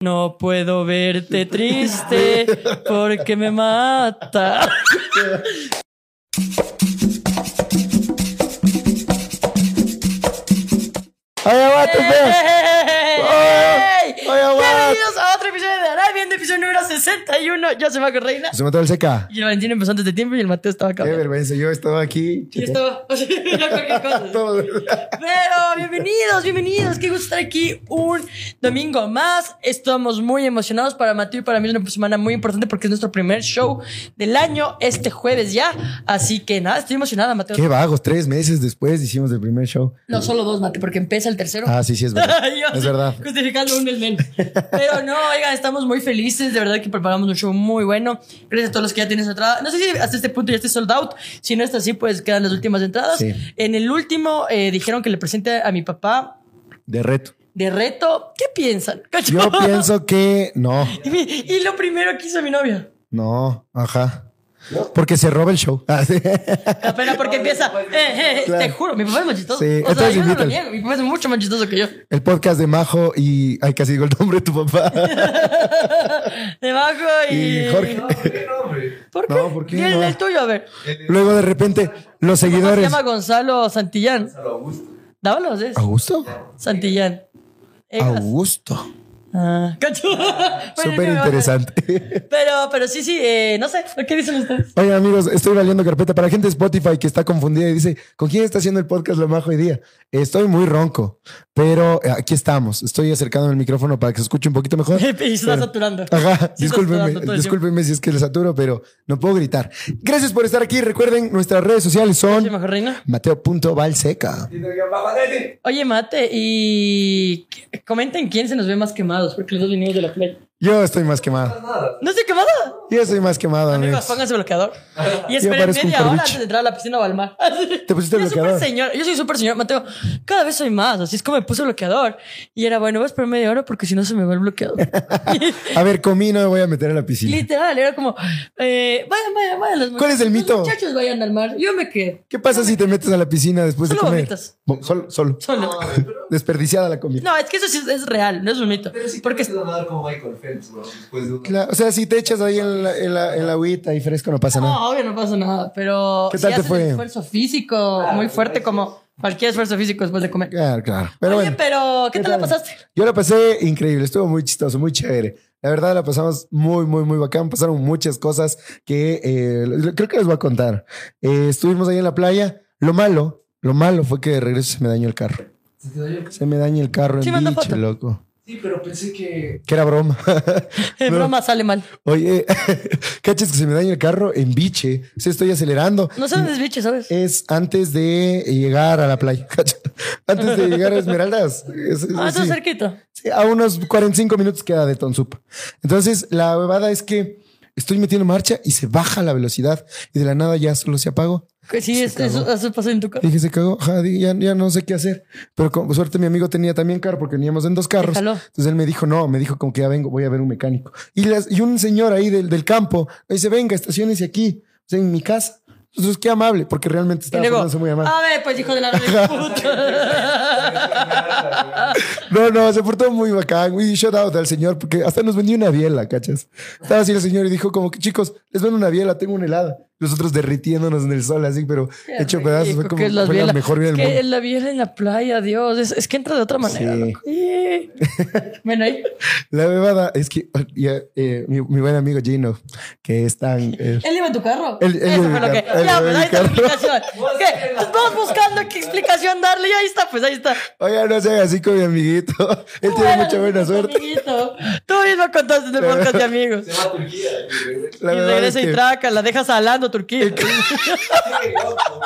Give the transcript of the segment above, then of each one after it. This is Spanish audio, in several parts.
No puedo verte triste porque me mata. ¡Ay, aguante! Bienvenidos a otro episodio en episodio número 61. Yo soy Marco Reina. Se mató el seca. Y el Valentín empezó antes de tiempo y el Mateo estaba acá. Qué vergüenza. Yo estaba aquí. Y esto, o sea, ya cualquier cosa. Todo. Pero bienvenidos, bienvenidos. Qué gusto estar aquí un domingo más. Estamos muy emocionados para Mateo y para mí es una semana muy importante porque es nuestro primer show del año este jueves ya. Así que nada, estoy emocionada, Mateo. Qué vagos. Tres meses después hicimos el primer show. No, solo dos, Mateo, porque empieza el tercero. Ah, sí, sí, es verdad. Yo es verdad. Justificando un mes menos. Pero no, oigan, estamos muy felices. De verdad que preparamos un show muy bueno. Gracias a todos los que ya tienen su entrada. No sé si hasta este punto ya esté sold out. Si no está así, pues quedan las últimas entradas. Sí. En el último eh, dijeron que le presente a mi papá De reto. de reto. ¿Qué piensan? ¿Cacho? Yo pienso que no. Y, y lo primero que hizo mi novia. No. Ajá. Porque se roba el show. Ah, sí. Apenas porque empieza. eh, eh, Claro. Te juro, mi papá es más chistoso. Sí, o sea, yo no lo niego. Mi papá es mucho más chistoso que yo. El podcast de Majo y. Ay, casi digo el nombre de tu papá. Debajo y. Y Jorge. ¿Por qué? No, ¿por qué Y el, no? el tuyo, a ver. Luego de repente, los Se seguidores. llama Gonzalo Santillán. Dávalos, ¿es? ¿Augusto? Santillán. Egas. Augusto. Ah, cacho. Bueno, Súper interesante. Pero, pero sí, sí, eh, no sé. ¿Qué dicen ustedes? Oye, amigos, estoy valiendo carpeta para gente de Spotify que está confundida y dice, ¿con quién está haciendo el podcast Lo Majo hoy día? Estoy muy ronco, pero eh, aquí estamos. Estoy acercando el micrófono para que se escuche un poquito mejor. y se está Pero- saturando. Ajá, Sí, discúlpenme, saturando discúlpenme si es que le saturo, pero no puedo gritar. Gracias por estar aquí. Recuerden, nuestras redes sociales tiempo. ¿Sí, son mateo.valseca. Oye, Mate, y comenten quién se nos ve más quemados, porque los dos vinimos de la play. Yo estoy más quemado. ¿No estoy quemada? Yo estoy más quemado, Amigos, amigos. pónganse bloqueador. Y un media hora antes de entrar a la piscina o al mar. ¿Te pusiste Yo bloqueador? señor. Yo soy súper señor, Mateo. Cada vez soy más. Así es como me puse bloqueador. Y era bueno, voy a esperar media hora porque si no se me va el bloqueador. A ver, comí, no me voy a meter a la piscina. Literal, era como, eh, vayan, vayan, vayan. Los ¿Cuál es el muchachos, mito? Los muchachos vayan al mar. Yo me quedo. ¿Qué pasa si te metes a la piscina después de comer? vomitas. Solo, solo. Solo. Desperdiciada la comida. No, es que eso sí es, es real, no es un mito. Pero sí porque porque nadar como Michael Phelps, bro. Después de un... Claro, o sea, si te echas ahí en la, en la, en la agüita y fresco, no pasa nada. no, obvio no pasa nada. Pero ¿Qué si tal te haces fue? esfuerzo físico muy fuerte, como cualquier esfuerzo físico después de comer. Claro, claro. Pero Oye, bueno. pero ¿qué, ¿qué tal la pasaste? Yo la pasé increíble, estuvo muy chistoso, muy chévere. La verdad la pasamos muy, muy, muy bacán. Pasaron muchas cosas que eh, creo que les voy a contar. Eh, estuvimos ahí en la playa. Lo malo, lo malo fue que de regreso se me dañó el carro. ¿Se te dañó? Se me daña el carro Sí, en biche, foto. loco. Sí, pero pensé que... Que era broma. En No. broma sale mal. Oye, cachas que se me daña el carro en biche. O sea, estoy acelerando. No sabes desbiche, ¿sabes? Es antes de llegar a la playa. Antes de llegar a Esmeraldas. Es- es Ah, está cerquita. Sí, a unos 45 minutos queda de Tonsup. Entonces, la huevada es que estoy metiendo marcha y se baja la velocidad y de la nada ya solo se apagó. Que sí, Se es, eso, eso pasó en tu casa. Dije, se cagó. Ya, ya no sé qué hacer. Pero con suerte mi amigo tenía también carro porque veníamos en dos carros. Déjalo. Entonces él me dijo, no, me dijo como que ya vengo, voy a ver un mecánico. Y, las- y un señor ahí del, del campo me dice, venga, estaciones aquí, o sea, en mi casa. Entonces, qué amable, porque realmente Y estaba luego, portándose muy amable. a ver, pues hijo de la puta. No, no, se portó muy bacán. Y shout out al señor, porque hasta nos vendió una biela, ¿cachas? Estaba así el señor y dijo como que, chicos, les vendo una biela, tengo una helada. Nosotros derritiéndonos en el sol, así, pero Qué hecho pedazos. Fue rico, como que la fue la mejor vida Es del que mundo. la biela en la playa, Dios. Es, es que entra de otra manera. Sí. loco. Sí. bueno, ahí. La bebada es que ya, eh, mi, mi buen amigo Gino, que es tan... eh, Él iba en tu carro. Él- él Eso iba en fue lo que. Ya, pues en ahí está la explicación. ¿Qué? Estamos buscando qué explicación darle y ahí está, pues ahí está. Oiga, no sean así con mi amiguito. Él tiene mucha buena suerte. Amiguito. Tú mismo contaste en el podcast de amigos. Se va a Turquía y regresa. La y verdad regresa es que y traca, la dejas hablando, Turquía. Qué loco.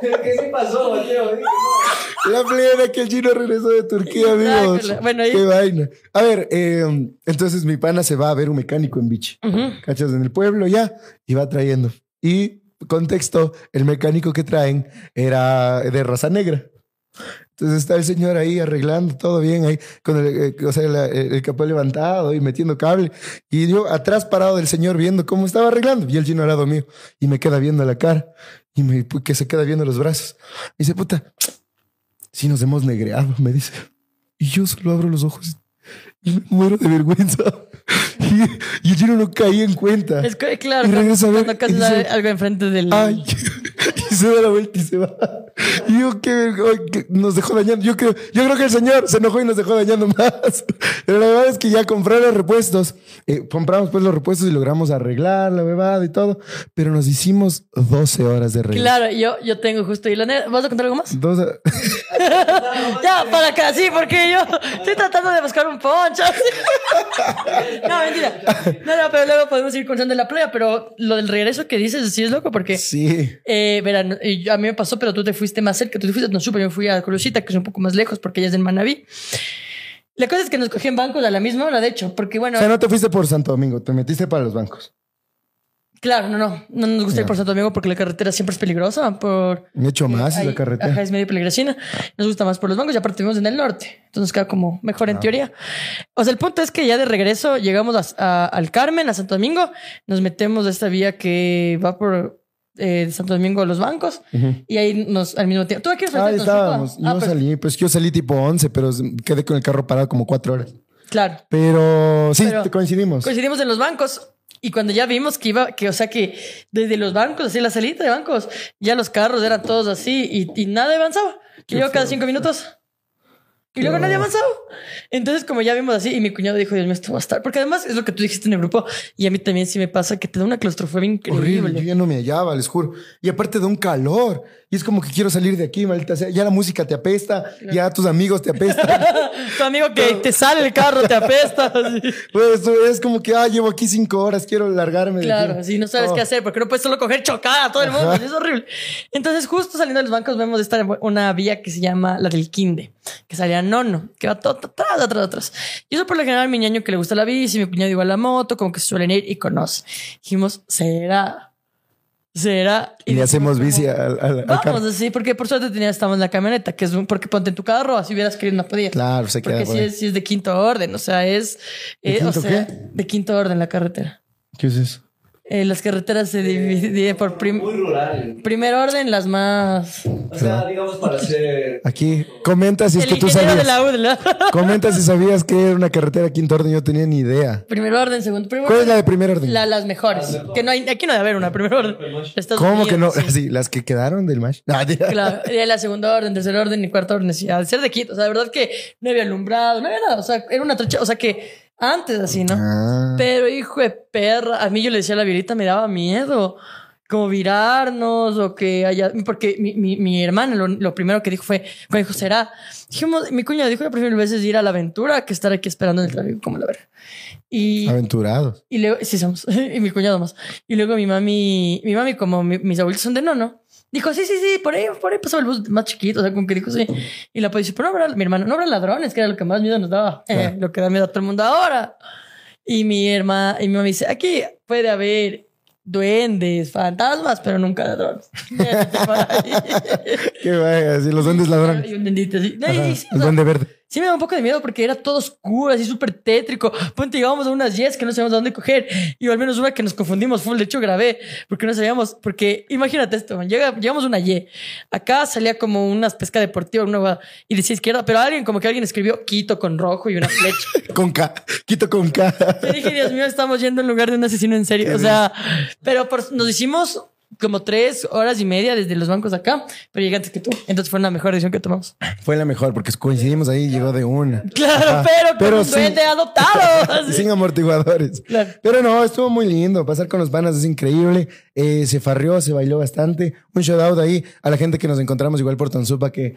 ¿Qué se pasó, Mateo? No. la plena que el Gino regresó de Turquía, amigos. Bueno, ahí- Qué vaina. A ver, eh, entonces mi pana se va a ver un mecánico en bichi. Ujú. ¿Cachas? En el pueblo ya. Y va trayendo. Y contexto, el mecánico que traen era de raza negra. Entonces está el señor ahí arreglando todo bien ahí, con el, eh, o sea, la- el, capó levantado y metiendo cable. Y yo atrás parado del señor viendo cómo estaba arreglando. Y el chino al lado mío. Y me queda viendo la cara. Y me, pu- que se queda viendo los brazos. Me dice, puta, si nos hemos negreado, me dice. Y yo solo abro los ojos Y me muero de vergüenza. Y, y el chino no caía en cuenta. Es que, claro, Y regresa a ver, cuando y dice, algo enfrente del. Ay, y se da la vuelta y se va. Y yo que, nos dejó dañando. Yo creo, yo creo que el señor se enojó y nos dejó dañando más. Pero la verdad es que ya compraron los repuestos. Eh, compramos pues los repuestos y logramos arreglar la bebada y todo. Pero nos hicimos 12 horas de regreso. Claro, yo, yo tengo justo y la ¿Vas a contar algo más? 12 ya, para acá, sí, porque yo estoy tratando de buscar un poncho. no, mentira. No, no, pero luego podemos ir contando en la playa, pero lo del regreso que dices sí es loco porque... Sí. Eh, verán, a mí me pasó, pero tú te fuiste más cerca. Tú te fuiste, no supe, yo fui a Colusita, que es un poco más lejos porque ella es en Manabí. La cosa es que nos cogían bancos a la misma hora, de hecho, porque bueno, O sea, no te fuiste por Santo Domingo, te metiste para los bancos. claro, no, no, no nos gusta ir por Santo Domingo porque la carretera siempre es peligrosa. Por, Me hecho más la carretera. Ajá, es medio peligrosina. Nos gusta más por los bancos y aparte vivimos en el norte. Entonces queda como mejor Ah. en teoría. O sea, el punto es que ya de regreso llegamos a- a- al Carmen, a Santo Domingo. Nos metemos a esta vía que va por eh, de Santo Domingo a los bancos. Y ahí nos al mismo tiempo. ¿Tú aquí Ahí estábamos. Yo Ah, pues, salí, pues yo salí tipo 11, pero quedé con el carro parado como cuatro horas. Claro. Pero sí, Pero- coincidimos. Coincidimos en los bancos. Y cuando ya vimos que iba, que o sea que desde los bancos, así la salida de bancos, ya los carros eran todos así y, y nada avanzaba. Y yo cada cinco minutos. Y luego nadie avanzaba. Entonces, como ya vimos así, y mi cuñado dijo, Dios mío, esto va a estar. Porque además es lo que tú dijiste en el grupo, y a mí también sí me pasa que te da una claustrofobia increíble. Horrible, yo ya no me hallaba, les juro. Y aparte de un calor. Y es como que quiero salir de aquí, maldita sea. Ya la música te apesta, ya tus amigos te apestan. tu amigo que te sale el carro, te apesta. pues es como que, ah, llevo aquí cinco horas, quiero largarme de Claro, aquí. así no sabes Oh. qué hacer, porque no puedes solo coger chocada a todo el mundo, es horrible. Entonces, justo saliendo de los bancos, vemos esta una vía que se llama la del Quinde, que salía Nono, que va todo atrás, atrás, atrás. Y eso por lo general, mi ñaño que le gusta la bici, mi cuñado igual la moto, como que suelen ir y conoce. Dijimos, será, será. Y le dijimos hacemos como, bici al, al- al Vamos, carro. así, porque por suerte tenía, estamos en la camioneta, que es un, porque ponte en tu carro, así hubieras querido, no podías. Claro, se queda Porque por si es, si es de quinto orden, o sea, es. ¿De eh, o sea, qué? de quinto orden la carretera. ¿Qué es eso? Eh, las carreteras se dividen por prim- Muy rural. primer orden, las más. O sea, digamos para ser. Aquí, comenta si es el que tú de sabías. la UDLA. Comenta si sabías que era una carretera quinto orden, yo no tenía ni idea. primer orden, segundo. Primer ¿Cuál es la de primer orden? la- las mejores. Que no hay, aquí no debe haber una primer orden. Estados ¿Cómo que no? Sí. Sí, las que quedaron del match. Ah, tía. Claro, la segunda orden, tercer orden y cuarto orden. Sí, al ser de quinto, o sea, de verdad que no había alumbrado, no había nada. O sea, era una trocha, o sea que antes así, ¿no? Ah. Pero hijo de perra, a mí yo le decía a la violita, me daba miedo. Como virarnos o que haya. Porque mi, mi, mi hermana lo, lo primero que dijo fue: cuando dijo, será. Dijimos, mi cuñado dijo: yo prefiero veces ir a la aventura que estar aquí esperando en el tráfico, como la verga. Y. Aventurados. Y luego, sí somos, y mi cuñado más. Y luego mi mami, mi mami, como mi- mis abuelitos son de no, no. Dijo, sí, sí, sí, por ahí, por ahí pasó el bus más chiquito, o sea, como que dijo, sí. Y la policía, pero no habrá, mi hermano, no habrá ladrones, que era lo que más miedo nos daba, eh, Claro. lo que da miedo a todo el mundo ahora. Y mi hermana, y mi mamá dice, aquí puede haber duendes, fantasmas, pero nunca ladrones. Qué vaya, así los duendes ladrones. y un bendito así. No, sí, o sea, duende verde. Sí me da un poco de miedo porque era todo oscuro, así súper tétrico. Ponte, llegábamos a unas yes que no sabíamos dónde coger. Y al menos una que nos confundimos full. De hecho, grabé porque no sabíamos. Porque imagínate esto, man, llega, llegamos a una Y. Acá salía como unas pesca deportiva, una y decía izquierda. Pero alguien, como que alguien escribió Quito con rojo y una flecha. Con K. Quito con K. Yo dije, Dios mío, estamos yendo en lugar de un asesino en serio. O sea, pero por- nos hicimos como tres horas y media desde los bancos acá, pero llegué antes que tú. Entonces fue la mejor decisión que tomamos. Fue la mejor porque coincidimos ahí llegó de una. Claro, Ajá. pero, con un sin- duende adoptado. Sin amortiguadores. Claro. Pero no, estuvo muy lindo. Pasar con los panas es increíble. Eh, se farrió, se bailó bastante. Un shout out ahí a la gente que nos encontramos igual por Tansupa que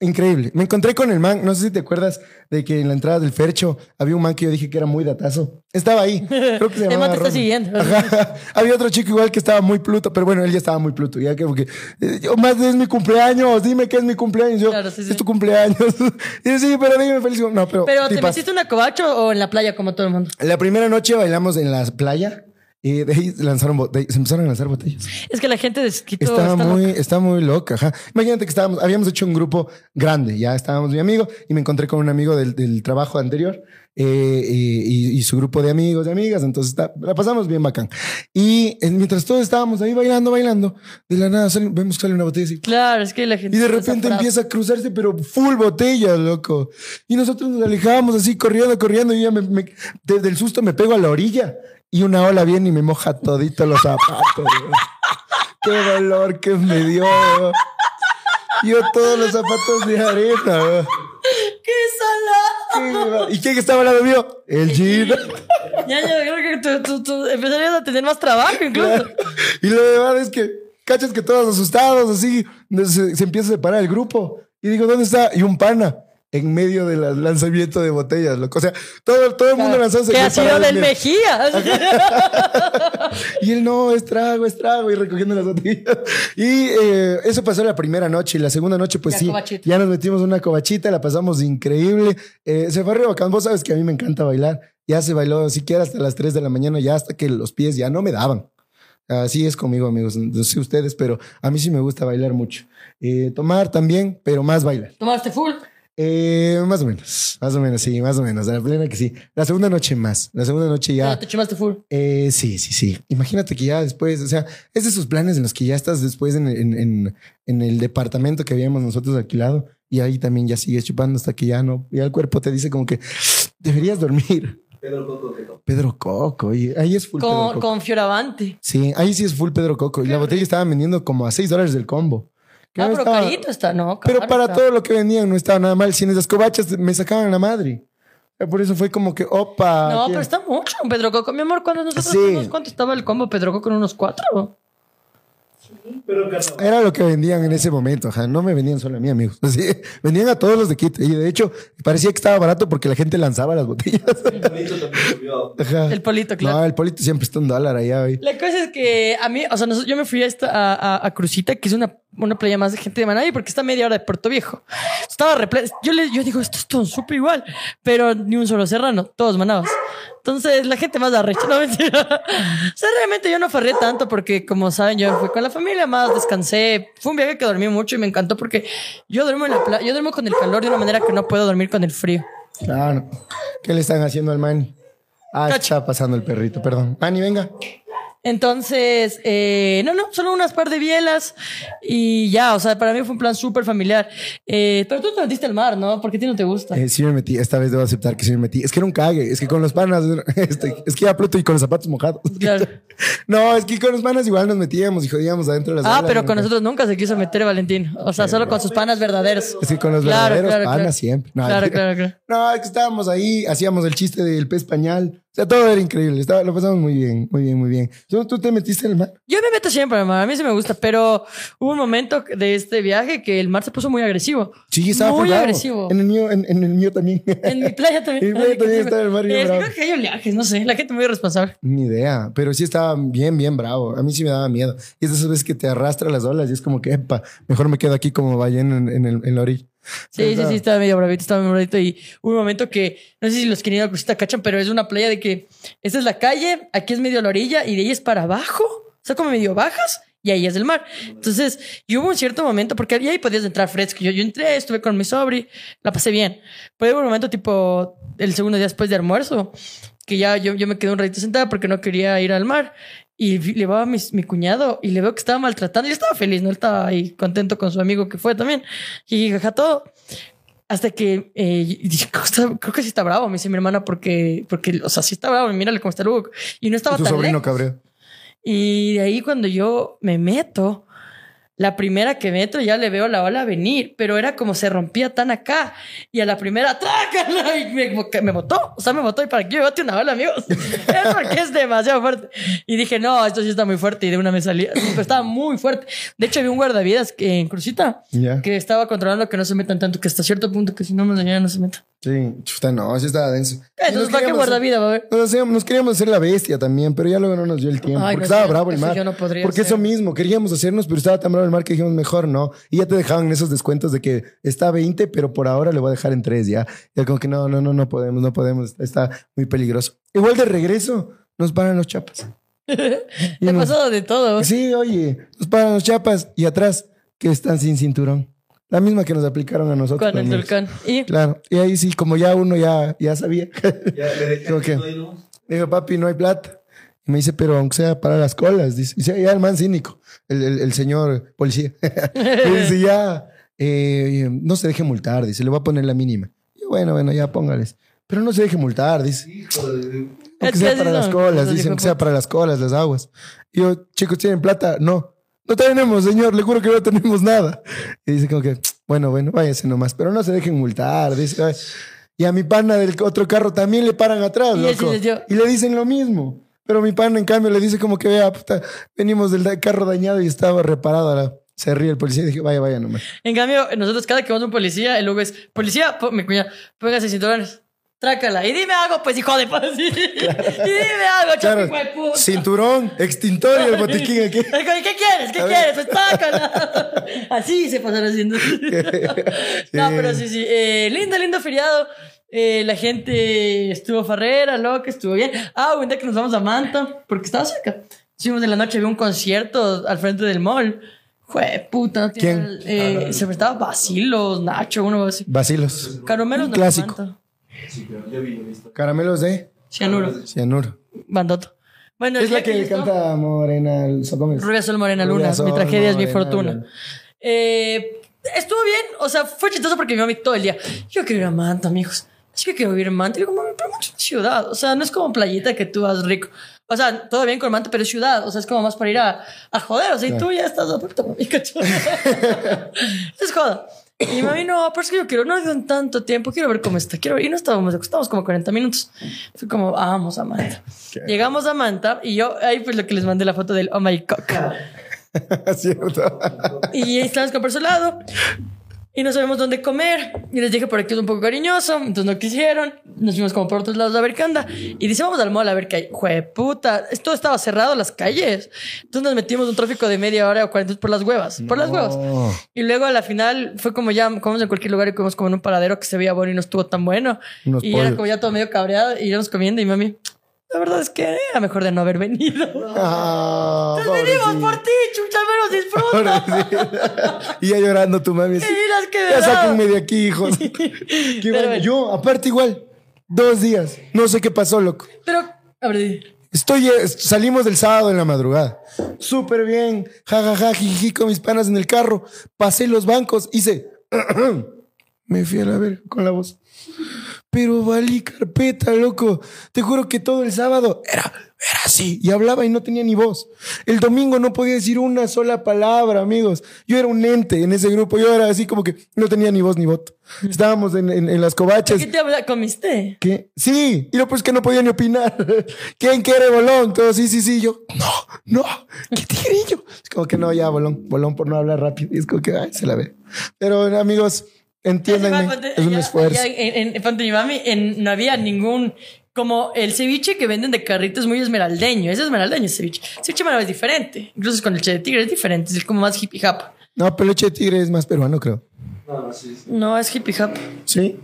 increíble. Me encontré con el man. No sé si te acuerdas de que en la entrada del Fercho había un man que yo dije que era muy datazo. Estaba ahí. Creo que se El llamaba man te está siguiendo. Ajá. Había otro chico igual que estaba muy pluto, pero bueno, él ya estaba muy pluto. Ya que porque eh, yo, más es mi cumpleaños, dime que es mi cumpleaños. Yo, Claro, sí, sí. es tu cumpleaños. y yo, sí, pero dime feliz. No, pero, Pero te tipazo. metiste una covacho o en la playa como todo el mundo. La primera noche bailamos en la playa Y de ahí lanzaron botellas, se empezaron a lanzar botellas. Es que la gente de Quito Estaba está muy, loca. está muy loca. Ajá. Imagínate que estábamos, habíamos hecho un grupo grande, ya estábamos mi amigo y me encontré con un amigo del, del trabajo anterior eh, y, y- y su grupo de amigos y amigas. Entonces está- la pasamos bien bacán. Y eh, mientras todos estábamos ahí bailando, bailando, de la nada vemos que sale una botella así. Claro, es que la gente Y de repente empieza a cruzarse, pero full botella, loco. Y nosotros nos alejábamos así, corriendo, corriendo. Y ya me, me- desde el susto me pego a la orilla. Y una ola viene y me moja todito los zapatos. Qué dolor que me dio. weón. Yo todos los zapatos de arena. ¡Qué salada! Qué- ¿Y quién estaba al lado mío? El Gino. Ya, ya, creo que tú, tú- tú empezarías a tener más trabajo incluso. Y lo demás es que, cachas que todos asustados, así, se, se empieza a separar el grupo. Y digo, ¿dónde está? Y un pana en medio del lanzamiento de botellas, loco. O sea, todo, todo el mundo lanzándose. Que ha sido del. Mejía. Y él, no, es trago, es trago, y recogiendo las botellas. Y eh, eso pasó la primera noche. Y la segunda noche, pues Ya, sí, covachita. ya nos metimos una covachita, la pasamos increíble. Eh, se fue re bacán. Vos sabes que a mí me encanta bailar. Ya se bailó siquiera hasta las 3 de la mañana, ya hasta que los pies ya no me daban. Así es conmigo, amigos. No sé ustedes, pero a mí sí me gusta bailar mucho. Eh, tomar también, pero más bailar. Tomaste full. Eh, más o menos, más o menos, sí, más o menos. A la plena que sí. La segunda noche más. La segunda noche ya. Ya te chumaste full. Eh, sí, sí, sí. Imagínate que ya después, o sea, es de esos planes en los que ya estás después en, en, en, en el departamento que habíamos nosotros alquilado y ahí también ya sigues chupando hasta que ya no, ya el cuerpo te dice como que deberías dormir. Pedro Coco. Pedro Coco, y ahí es full Pedro Con, Coco. con Fioravante. Sí, ahí sí es full Pedro Coco. Y la botella estaban vendiendo como a 6 dólares del combo. Que Ah, no pero estaba- carito está, ¿no? Pero para está. todo lo que vendían no estaba nada mal. Si en esas covachas me sacaban la madre. Por eso fue como que, opa. No, ¿qué? pero está mucho un Pedro Coco. Mi amor, cuando nosotros Sí. fuimos, ¿cuánto estaba el combo Pedro Coco? ¿En unos cuatro? Pero. Era lo que vendían en ese momento, ajá. No me vendían solo a mí, amigos. Así, vendían a todos los de Quito. Y de hecho, parecía que estaba barato porque la gente lanzaba las botellas. El bonito también subió. Ajá. El polito, claro. No, el polito siempre está un dólar allá, güey. La cosa es que a mí, o sea, yo me fui a, esta, a, a- a Crucita, que es una, una playa más de gente de Manaví, porque está media hora de Puerto Viejo. Estaba repleto. Yo, le, yo digo, esto es todo súper igual, pero ni un solo serrano, todos manabas. Entonces, la gente más arrecha, no mentira. O sea, realmente yo no farré tanto porque, como saben, yo fui con la familia más, descansé. Fue un viaje que dormí mucho y me encantó porque yo duermo en la playa, yo duermo con el calor de una manera que no puedo dormir con el frío. Claro. ¿Qué le están haciendo al Manny? Ah, está pasando el perrito, perdón. Manny, venga. Entonces, eh, no, no, solo unas par de bielas y ya, o sea, para mí fue un plan súper familiar. Eh, pero tú te metiste al mar, ¿no? Porque a ti no te gusta. Eh, sí me metí. Esta vez debo aceptar que sí me metí. Es que era un cague. Es que con los panas, este, es que ya pronto y con los zapatos mojados. Claro. No, es que con los panas igual nos metíamos y jodíamos adentro de las Ah, pero con nosotros nunca se quiso meter Valentín. O sea, solo con sus panas verdaderos. Es que con los Claro, verdaderos claro, panas claro. siempre. No, Claro, claro, claro. No, es que estábamos ahí, hacíamos el chiste del pez pañal. O sea, todo era increíble. Estaba, lo pasamos muy bien, muy bien, muy bien. ¿Tú, tú te metiste en el mar? Yo me meto siempre al mar, a mí sí me gusta, pero hubo un momento de este viaje que el mar se puso muy agresivo. Sí, estaba Muy bravo. agresivo. En el mío, en, en el mío también. En mi playa también. En mi playa también estaba el mar bien Es que bravo. creo que hay oleajes, no sé, la gente muy irresponsable. Ni idea, pero sí estaba bien, bien bravo. A mí sí me daba miedo. Y es de esas veces que te arrastra las olas y es como que, epa, mejor me quedo aquí como ballena en, en, el- en la orilla. Sí, sí, sí, estaba medio bravito, estaba medio bravito. Y hubo un momento que, no sé si los que han ido a Crucita cachan, pero es una playa de que esta es la calle, aquí es medio la orilla y de ahí es para abajo. O sea, como medio bajas y ahí es el mar. Entonces, y hubo un cierto momento, porque ahí podías entrar fresco. Yo, yo entré, estuve con mi sobri, la pasé bien. Pero hubo un momento tipo el segundo día después de almuerzo, que ya yo, yo me quedé un ratito sentada porque no quería ir al mar. Y le va a mi, mi cuñado y le veo que estaba maltratando. Y estaba feliz, ¿no? Él estaba ahí contento con su amigo que fue también. Y jaja, todo. Hasta que eh, y creo, que sí está bravo, me dice mi hermana, porque, porque, o sea, sí está bravo, mírale cómo está el Hugo. Y no estaba Tu tan sobrino lejos. cabreo. Y de ahí cuando yo me meto, la primera que meto ya le veo la ola venir, pero era como se rompía tan acá. Y a la primera, ¡trácala! Y me, me botó. O sea, me botó. ¿Y para qué me bote una ola, amigos? es porque es demasiado fuerte. Y dije, no, esto sí está muy fuerte. Y de una me salía. Pero estaba muy fuerte. De hecho, había un guardavidas que, en Crucita que estaba controlando que no se metan tanto, que hasta cierto punto que si no nos dañaban, no se metan. Sí, chuta, no, así estaba denso. Entonces, ¿para qué guardavidas va a haber? Nos, queríamos hacer la bestia también, pero ya luego no nos dio el tiempo. Ay, porque no, estaba bravo el mar. yo no podría porque eso mismo, queríamos hacernos, pero estaba tan bravo el mar que dijimos mejor no. Y ya te dejaban esos descuentos de que está 20, pero por ahora le voy a dejar en 3 ya. Y como que no, no, no, no podemos, no podemos. Está muy peligroso. Igual de regreso nos paran los chapas. Te ha pasado de todo. Sí, oye, nos paran los chapas y atrás que están sin cinturón. La misma que nos aplicaron a nosotros. Con el volcán. Y Claro, y ahí sí, como ya uno ya, ya sabía. Ya le papi, no hay plata. Y me dice, pero aunque sea para las colas. Dice, y ya el man cínico, el, el- el señor policía. Me dice, ya, eh, no se deje multar. Dice, le voy a poner la mínima. Y yo, bueno, bueno, ya póngales. Pero no se deje multar, dice. Hijo de... Aunque sea para las colas, dicen que sea para las colas, las aguas. Y yo, chicos, ¿tienen plata? No. No tenemos, señor, le juro que no tenemos nada. Y dice como que, bueno, bueno, váyase nomás, pero no se dejen multar. Dice, "Ay". y a mi pana del otro carro también le paran atrás, Y loco. dio- Y le dicen lo mismo. Pero mi pana, en cambio, le dice como que, vea, puta, venimos del carro dañado y estaba reparado. la- Se ríe el policía y dije, vaya, vaya nomás. en cambio, nosotros cada que vamos a un policía, el luego es, policía, po- mi cuñada, póngase cinturones. Trácala. Y dime algo, pues, hijo de pues. Y dime algo, Claro, puta. cinturón, extintor y el botiquín aquí. ¿Qué quieres? ¿Qué A ver. quieres? Pues tácala. Así se pasaron haciendo. No, pero sí, sí. Eh, lindo, lindo feriado. Eh, la gente estuvo farrera, loca, estuvo bien. Ah, un día que nos vamos a Manta, porque estaba cerca. Fuimos de la noche, había un concierto al frente del mall. Jue puta, no ¿Quién? Eh, se prestaba Basilos, Nacho, uno así. Vacilos. Caromelos Un no clásico. Manta. Sí, vi, visto. Caramelos de Cianuro, cianuro. Bandoto. Bueno, Es la que esto- canta Morena Socómez. Rubia Sol Morena Luna, Sol mi tragedia es mi fortuna. Eh, estuvo bien, o sea, fue chistoso porque mi mami todo el día, yo quiero ir a Manta, amigos. Es que quiero vivir en Manta. Y digo, mami, pero una ciudad. O sea, no es como playita que tú vas rico. O sea, todo bien con Manta, pero es ciudad. O sea, es como más para ir a, a joder. O sea, y tú ya estás puta mami, cacho. es joda. Y mami, no, pero es que yo quiero, no ido en tanto tiempo, quiero ver cómo está, quiero ver. Y no estábamos, estábamos como 40 minutos. Fue como, ah, vamos a Manta. Llegamos a Manta y yo, ahí pues lo que les mandé la foto del Oh My Cock. Cierto. Y estábamos con por su lado. Y no sabemos dónde comer. Y les dije por aquí es un poco cariñoso. Entonces no quisieron. Nos fuimos como por otros lados a ver qué anda. Y dice, vamos al mall a ver qué hay. Jue puta. Esto estaba cerrado las calles. Entonces nos metimos un tráfico de media hora o 40 minutos por las huevas. Por las huevas. Y luego a la final fue como ya comemos en cualquier lugar y comimos como en un paradero que se veía bueno y no estuvo tan bueno. Unos y era como ya todo medio cabreado. Y íbamos comiendo y mami, la verdad es que era mejor de no haber venido. Ah, Nos venimos por ti, chucha, menos disfruta. Y ya llorando tu mami. así, que Ya sáquenme de aquí, hijos. Que bueno. Yo, aparte igual, dos días. No sé qué pasó, loco. Pero, a ver. Estoy, eh, salimos del sábado en la madrugada. Súper bien. Ja, ja, ja, jiji, con mis panas en el carro. Pasé los bancos. Hice... Me fui a la verga con la voz. Pero valí carpeta, loco. Te juro que todo el sábado era, era así. Y hablaba y no tenía ni voz. El domingo no podía decir una sola palabra, amigos. Yo era un ente en ese grupo. Yo era así como que no tenía ni voz ni voto. Estábamos en, en- en las covachas. ¿Qué te habla? ¿Comiste? ¿Qué? Sí, y lo pues que no podía ni opinar. ¿Quién quiere bolón? Todo sí, sí, sí. Yo, no, no, qué tigrillo. Es como que no, ya, bolón, bolón por no hablar rápido. Y es como que, ay, se la ve. Pero amigos, entiéndanme, es un esfuerzo. en, en, Ponte mi mami, en- no había ningún. Como el ceviche que venden de carrito es muy esmeraldeño. Es esmeraldeño el ceviche. El ceviche malo es diferente. Incluso con leche de tigre es diferente. Es como más hippie hop. No, pero leche de tigre es más peruano, creo. No, sí, sí. No, es hippie hop. Sí.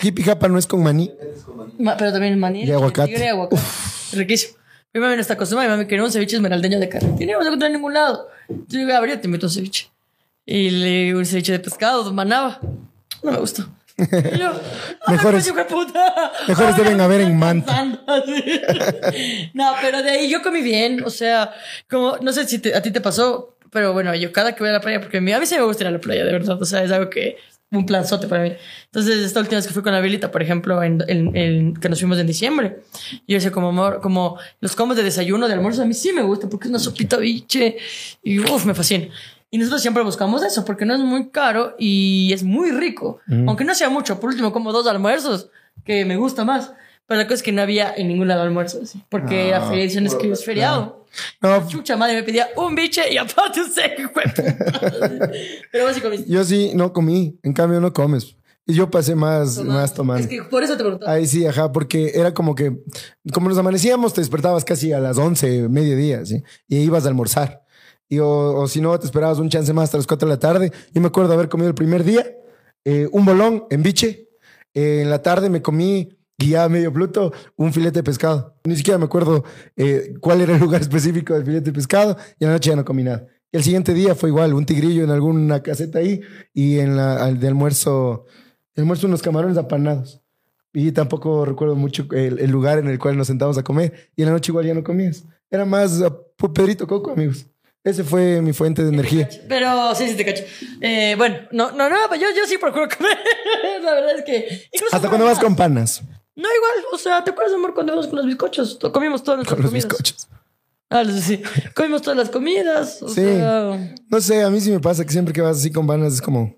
Hippie japa no es con maní. Es con maní. Ma- Pero también el maní. Y aguacate. tigre y aguacate. Riquísimo. Mi mami no está acostumbrada. Mi mami quería un ceviche esmeraldeño de. Y no vamos a encontrar en ningún lado. Yo digo, yo te meto un ceviche. Y le un ceviche de pescado, manaba. No me gustó. Y yo, Mejores- "Ay, pues, hijo de puta". mejores deben haber en Manta. No, pero de ahí yo comí bien. O sea, como, no sé si te- a ti te pasó, pero bueno, yo cada que voy a la playa, porque a mí, a mí sí me gusta ir a la playa, de verdad. O sea, es algo que, un planzote para mí. Entonces, esta última vez que fui con la Belita, por ejemplo, en, en- en- que nos fuimos en diciembre, yo decía como, amor, como los combos de desayuno, de almuerzo, a mí sí me gusta, porque es una sopita biche y uff, me fascina. Y nosotros siempre buscamos eso, porque no es muy caro y es muy rico. Aunque no sea mucho, por último, como dos almuerzos, que me gusta más. Pero la cosa es que no había en ningún lado almuerzos, ¿sí? porque Ah, la feria edición es que es feriado. No, Chucha madre me pedía un biche y aparte un seco. Pero vos sí comiste. yo sí no comí. En cambio, no comes. Y yo pasé más, más tomando. Es que por eso te preguntaba. Ahí sí, ajá, porque era como que, como nos amanecíamos, te despertabas casi a las 11, mediodía, ¿sí? Y ibas a almorzar. Y o, o si no, te esperabas un chance más hasta las 4 de la tarde. Yo me acuerdo haber comido el primer día eh, un bolón en biche. Eh, en la tarde me comí Y ya medio pluto, un filete de pescado. Ni siquiera me acuerdo eh, cuál era el lugar específico del filete de pescado. Y en la noche ya no comí nada. Y el siguiente día fue igual, un tigrillo en alguna caseta ahí. Y en la de almuerzo, almuerzo unos camarones apanados. Y tampoco recuerdo mucho el, el lugar en el cual nos sentamos a comer. Y en la noche igual ya no comías. Era más uh, Pedrito Coco, amigos. Ese fue mi fuente de energía. Pero sí, sí te cacho. Eh, bueno, no, no, no, yo, yo sí procuro comer. la verdad es que. ¿Hasta cuando vas con panas? No, igual, o sea, ¿te acuerdas, amor, cuando íbamos con los bizcochos? Comimos todas nuestras Con los bizcochos. Ah, sí, sí. Comimos todas las comidas. O Sí. sea, No sé, a mí sí me pasa que siempre que vas así con panas es como...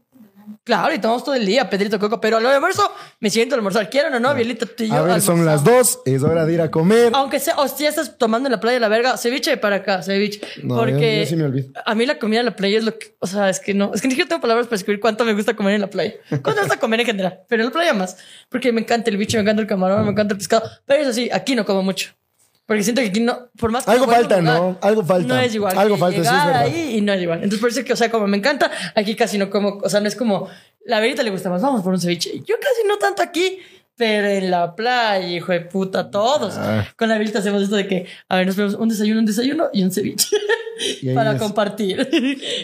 claro, y tomamos todo el día, Pedrito Coco. Pero a lo de almuerzo, me siento a almorzar. ¿Quieren o no, Bielita? Tú y yo A ver, son las dos, es hora de ir a comer. Aunque sea, o si ya estás tomando en la playa la verga, ceviche para acá, ceviche. No, Porque yo- yo sí me olvido. a mí la comida en la playa es lo que, o sea, es que no, es que ni siquiera tengo palabras para escribir cuánto me gusta comer en la playa. ¿Cuánto me gusta comer en general? Pero en la playa más. Porque me encanta el bicho, me encanta el camarón, me encanta el pescado. Pero eso sí, aquí no como mucho. Porque siento que aquí no, por más que Algo falta, ¿no? Algo falta. No es igual. Algo falta, sí es llegar verdad. ahí y no es igual. Entonces, por eso que, o sea, como me encanta, aquí casi no como, o sea, no es como, la verita le gusta más, vamos por un ceviche. Yo casi no tanto aquí, pero en la playa, hijo de puta, todos. Ah. Con la verita hacemos esto de que, a ver, nos ponemos un desayuno, un desayuno y un ceviche Y para es- compartir.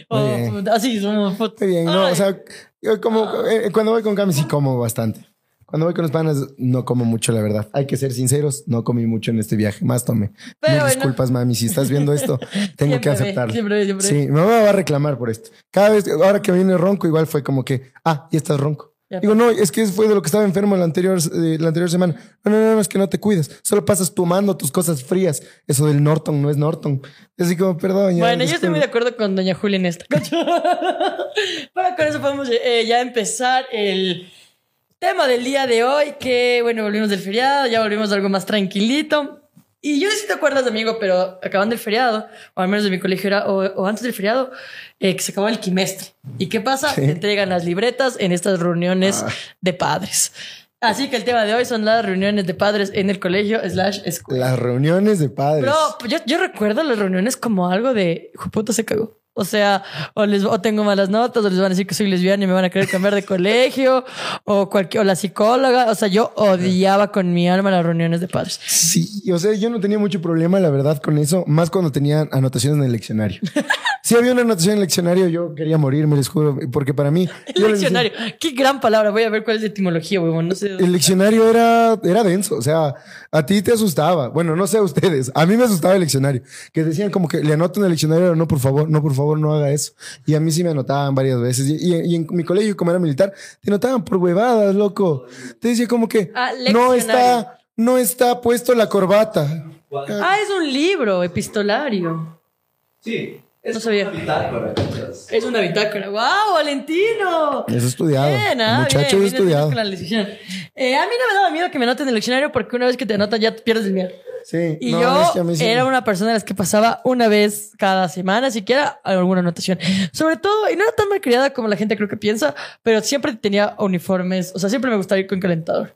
o, bien. así somos. puta. Muy bien, no, Ay. o sea, yo como eh, cuando voy con Cami sí como bastante. Cuando voy con los panas no como mucho, la verdad. Hay que ser sinceros, no comí mucho en este viaje, más tomé. Pero bueno. disculpas, mami, si estás viendo esto, tengo Siempre que aceptarlo. siempre siempre. Sí, mi mamá va a reclamar por esto. Cada vez, ahora que viene ronco, igual fue como que, ah, ya estás ronco. Ya. Digo, no, es que fue de lo que estaba enfermo la anterior, eh, la anterior semana. No, no, no, es que no te cuidas. Solo pasas tomando tus cosas frías. Eso del Norton no es Norton. Así como, perdón. ya, Bueno, yo estoy muy de acuerdo con doña Julia en esto. Pero con eso podemos eh, ya empezar el tema del día de hoy, que bueno, volvimos del feriado, ya volvimos a algo más tranquilito. Y yo no sé si te acuerdas, amigo, pero acabando el feriado, o al menos de mi colegio era, o, o antes del feriado, eh, que se acabó el quimestre. ¿Y qué pasa? Sí. Te entregan las libretas en estas reuniones Ah. de padres. Así que el tema de hoy son las reuniones de padres en el colegio slash escuela. Las reuniones de padres. Bro, yo, yo recuerdo las reuniones como algo de puta, se cagó. O sea, o, les, o tengo malas notas, o les van a decir que soy lesbiana y me van a querer cambiar de colegio, o, cualquier, o la psicóloga. O sea, yo odiaba con mi alma las reuniones de padres. Sí, o sea, yo no tenía mucho problema, la verdad, con eso, más cuando tenía anotaciones en el leccionario. Si había una anotación en el leccionario, yo quería morirme, les juro, porque para mí... El leccionario. Qué gran palabra. Voy a ver cuál es la etimología, huevón. No sé. El leccionario era, era denso, o sea, a ti te asustaba. Bueno, no sé a ustedes, a mí me asustaba el leccionario. Que decían como que le anoto en el leccionario, no, por favor, no, por favor, no haga eso. Y a mí sí me anotaban varias veces. Y, y- y en mi colegio, como era militar, te anotaban por huevadas, loco. Te decía como que Ah, no está, no está puesto la corbata. Ah, es un libro epistolario. Sí. Es No sabía. una bitácora. Es una bitácora. ¡Wow, Valentino! Eso estudiado. Bien, ah, Muchacho bien, es estudiado. con la lección. Eh, a mí no me daba miedo que me anoten en el leccionario porque una vez que te anotan ya pierdes el miedo. Sí. Y no, yo es que a mí sí- era una persona de las que pasaba una vez cada semana, siquiera alguna anotación. Sobre todo, y no era tan malcriada como la gente creo que piensa, pero siempre tenía uniformes. O sea, siempre me gustaba ir con calentador,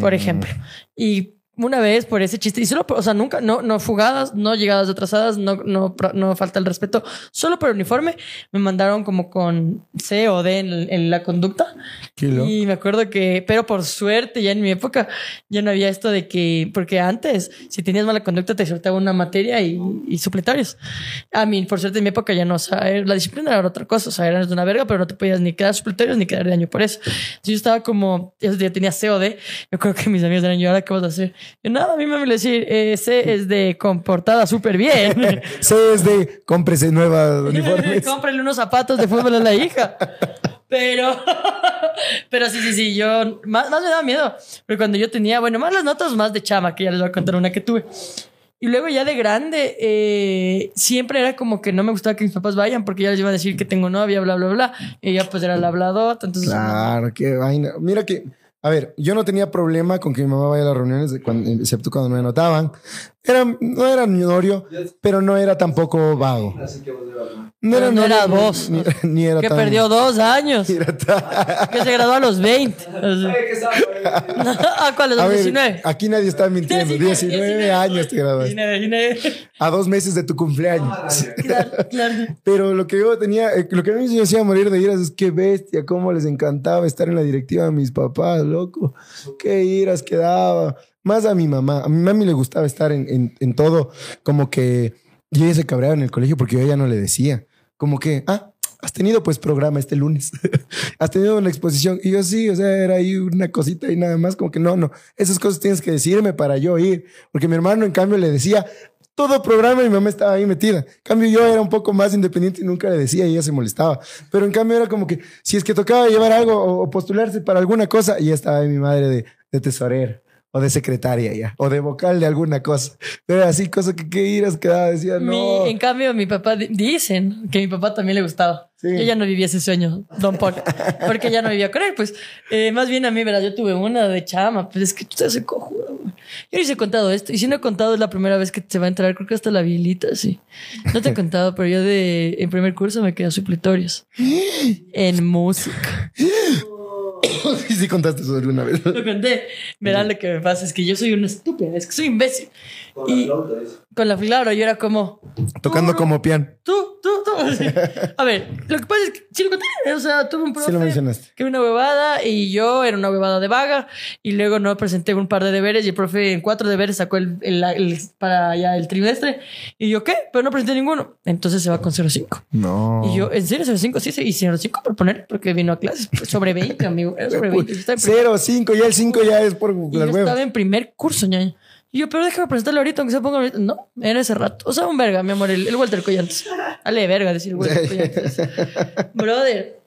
por Mm. ejemplo. Y una vez por ese chiste, y solo, por- o sea, nunca, no, no fugadas, no llegadas atrasadas, no, no, no falta el respeto, solo por el uniforme, me mandaron como con C o D en, en la conducta. Kilo. Y me acuerdo que, pero por suerte, ya en mi época, ya no había esto de que, porque antes, si tenías mala conducta, te soltaba una materia y, y supletorios. A mí, por suerte, en mi época ya no, o sea, la disciplina era otra cosa, o sea, eras de una verga, pero no te podías ni quedar supletorios ni quedar de año por eso. Entonces yo estaba como, yo tenía C o D, yo creo que mis amigos eran, yo, ¿ahora qué vas a hacer? Yo, nada, a mí me a decir, eh, C es de comportada súper bien. C es de cómprese nuevas uniformes. Cómprale unos zapatos de fútbol a la hija. Pero, pero sí, sí, sí, yo más, más me daba miedo. Pero cuando yo tenía, bueno, más las notas más de chama, que ya les voy a contar una que tuve. Y luego ya de grande, eh, siempre era como que no me gustaba que mis papás vayan porque ya les iba a decir que tengo novia, bla, bla, bla. Y ya pues era la habladota, entonces... Claro, qué vaina. Mira que, a ver, yo no tenía problema con que mi mamá vaya a las reuniones, cuando- excepto cuando me anotaban, Era, no era norio, pero no era tampoco vago. ¿no? Era, no era vos. Ni, ni era Que tan- perdió dos años. tan- Que se graduó a los 20. Así. Ay, que estaba por ahí. ¿A cuál? ¿A A los ver, 19? aquí nadie está mintiendo. 19, años te graduaste. 19, 19. A dos meses de tu cumpleaños. Claro, claro. Pero lo que yo tenía, eh, lo que a mí me hacía morir de iras es que bestia, cómo les encantaba estar en la directiva de mis papás, loco. Qué iras que daba. Más a mi mamá. A mi mami le gustaba estar en, en, todo, como que. Y ella se cabreaba en el colegio porque yo ya no le decía. Como que, ah, has tenido pues programa este lunes. has tenido una exposición. Y yo sí, o sea, era ahí una cosita y nada más. Como que no, no. Esas cosas tienes que decirme para yo ir. Porque mi hermano, en cambio, le decía, todo programa y mi mamá estaba ahí metida. En cambio, yo era un poco más independiente y nunca le decía y ella se molestaba. Pero en cambio era como que si es que tocaba llevar algo o, postularse para alguna cosa, y estaba ahí mi madre de, de tesorera o de secretaria ya, o de vocal de alguna cosa. Pero así, cosa que qué iras quedaba, decía, no. Mi- en cambio, mi papá, di- dicen que a mi papá también le gustaba. Sí. Yo ya no vivía ese sueño, Don Paul, porque ya no vivía con él. Pues eh, más bien a mí, ¿verdad? Yo tuve una de chama, pues es que tú se cojudo. güey. Yo se he contado esto, y si no he contado, es la primera vez que se va a entrar, creo que hasta la bielita, sí. No te he contado, pero yo de, en primer curso me quedé a suplitorios en música. sí, sí contaste eso alguna vez. Lo conté. Verán lo que me pasa, es que yo soy una estúpida, es que soy imbécil. Con Y- la flauta. Con la claro, yo era como, Tocando como piano. Tú, tú, tú. Así. A ver, lo que pasa es que sí lo conté. O sea, tuve un profe Sí lo mencionaste. que era una huevada y yo era una huevada de vaga y luego no presenté un par de deberes y el profe en cuatro deberes sacó el, el- el- para ya el trimestre y yo, ¿qué? Pero no presenté ninguno. Entonces se va con 0.5. No. Y yo, ¿en serio 0.5? Sí, sí, y 0.5 por poner porque vino a clases. Pues sobre 20, amigo. Era sobre 20. Yo estaba en primer- Cero, cinco, ya el cinco ya es por y yo las estaba en primer curso, ñaña. Y yo, pero déjame presentarle ahorita, aunque se ponga ahorita. No, era ese rato. O sea, un verga, mi amor, el, el Walter Collantes. Dale, verga, decir Walter Collantes. Brother.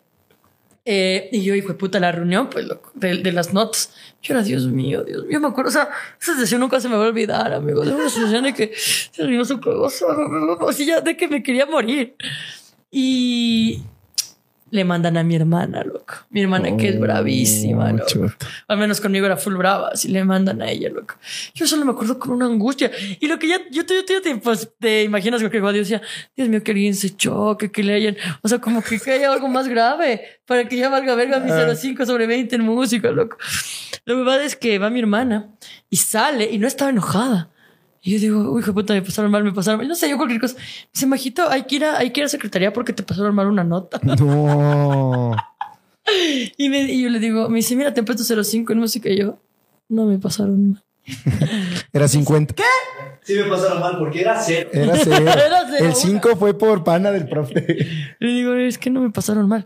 Eh, y yo, hijo de puta, la reunión, pues, loco, de, de las notas. Yo era, Dios mío, Dios mío, me acuerdo, o sea, esa sesión nunca se me va a olvidar, amigo. De una sesión de que se rió su cosa, o sea, ya de que me quería morir. Y le mandan a mi hermana, loco. Mi hermana que es bravísima, Oh, loco. chuta. Al menos conmigo era full brava, así le mandan a ella, loco. Yo solo me acuerdo con una angustia. Y lo que ya, yo, te- yo, te- te- pues, te imaginas que yo decía, Dios mío, que alguien se choque, que le hayan, o sea, como que, que haya algo más grave para que ya valga verga mi Ah. 05 sobre 20 en música, loco. La verdad es que va mi hermana y sale y no estaba enojada. Y yo digo, uy, hijo puta, me pasaron mal, me pasaron mal. No sé, yo cualquier cosa. Me dice, Majito, hay que ir a, hay que ir a secretaría porque te pasaron mal una nota. No. Y, me- y yo le digo, me dice, mira, te he puesto 05 en música. Y yo, no me pasaron mal. Era 50. Sí me pasaron mal porque era cero. Era cero. Era cero, El 5 fue por pana del profe. Le digo, es que no me pasaron mal.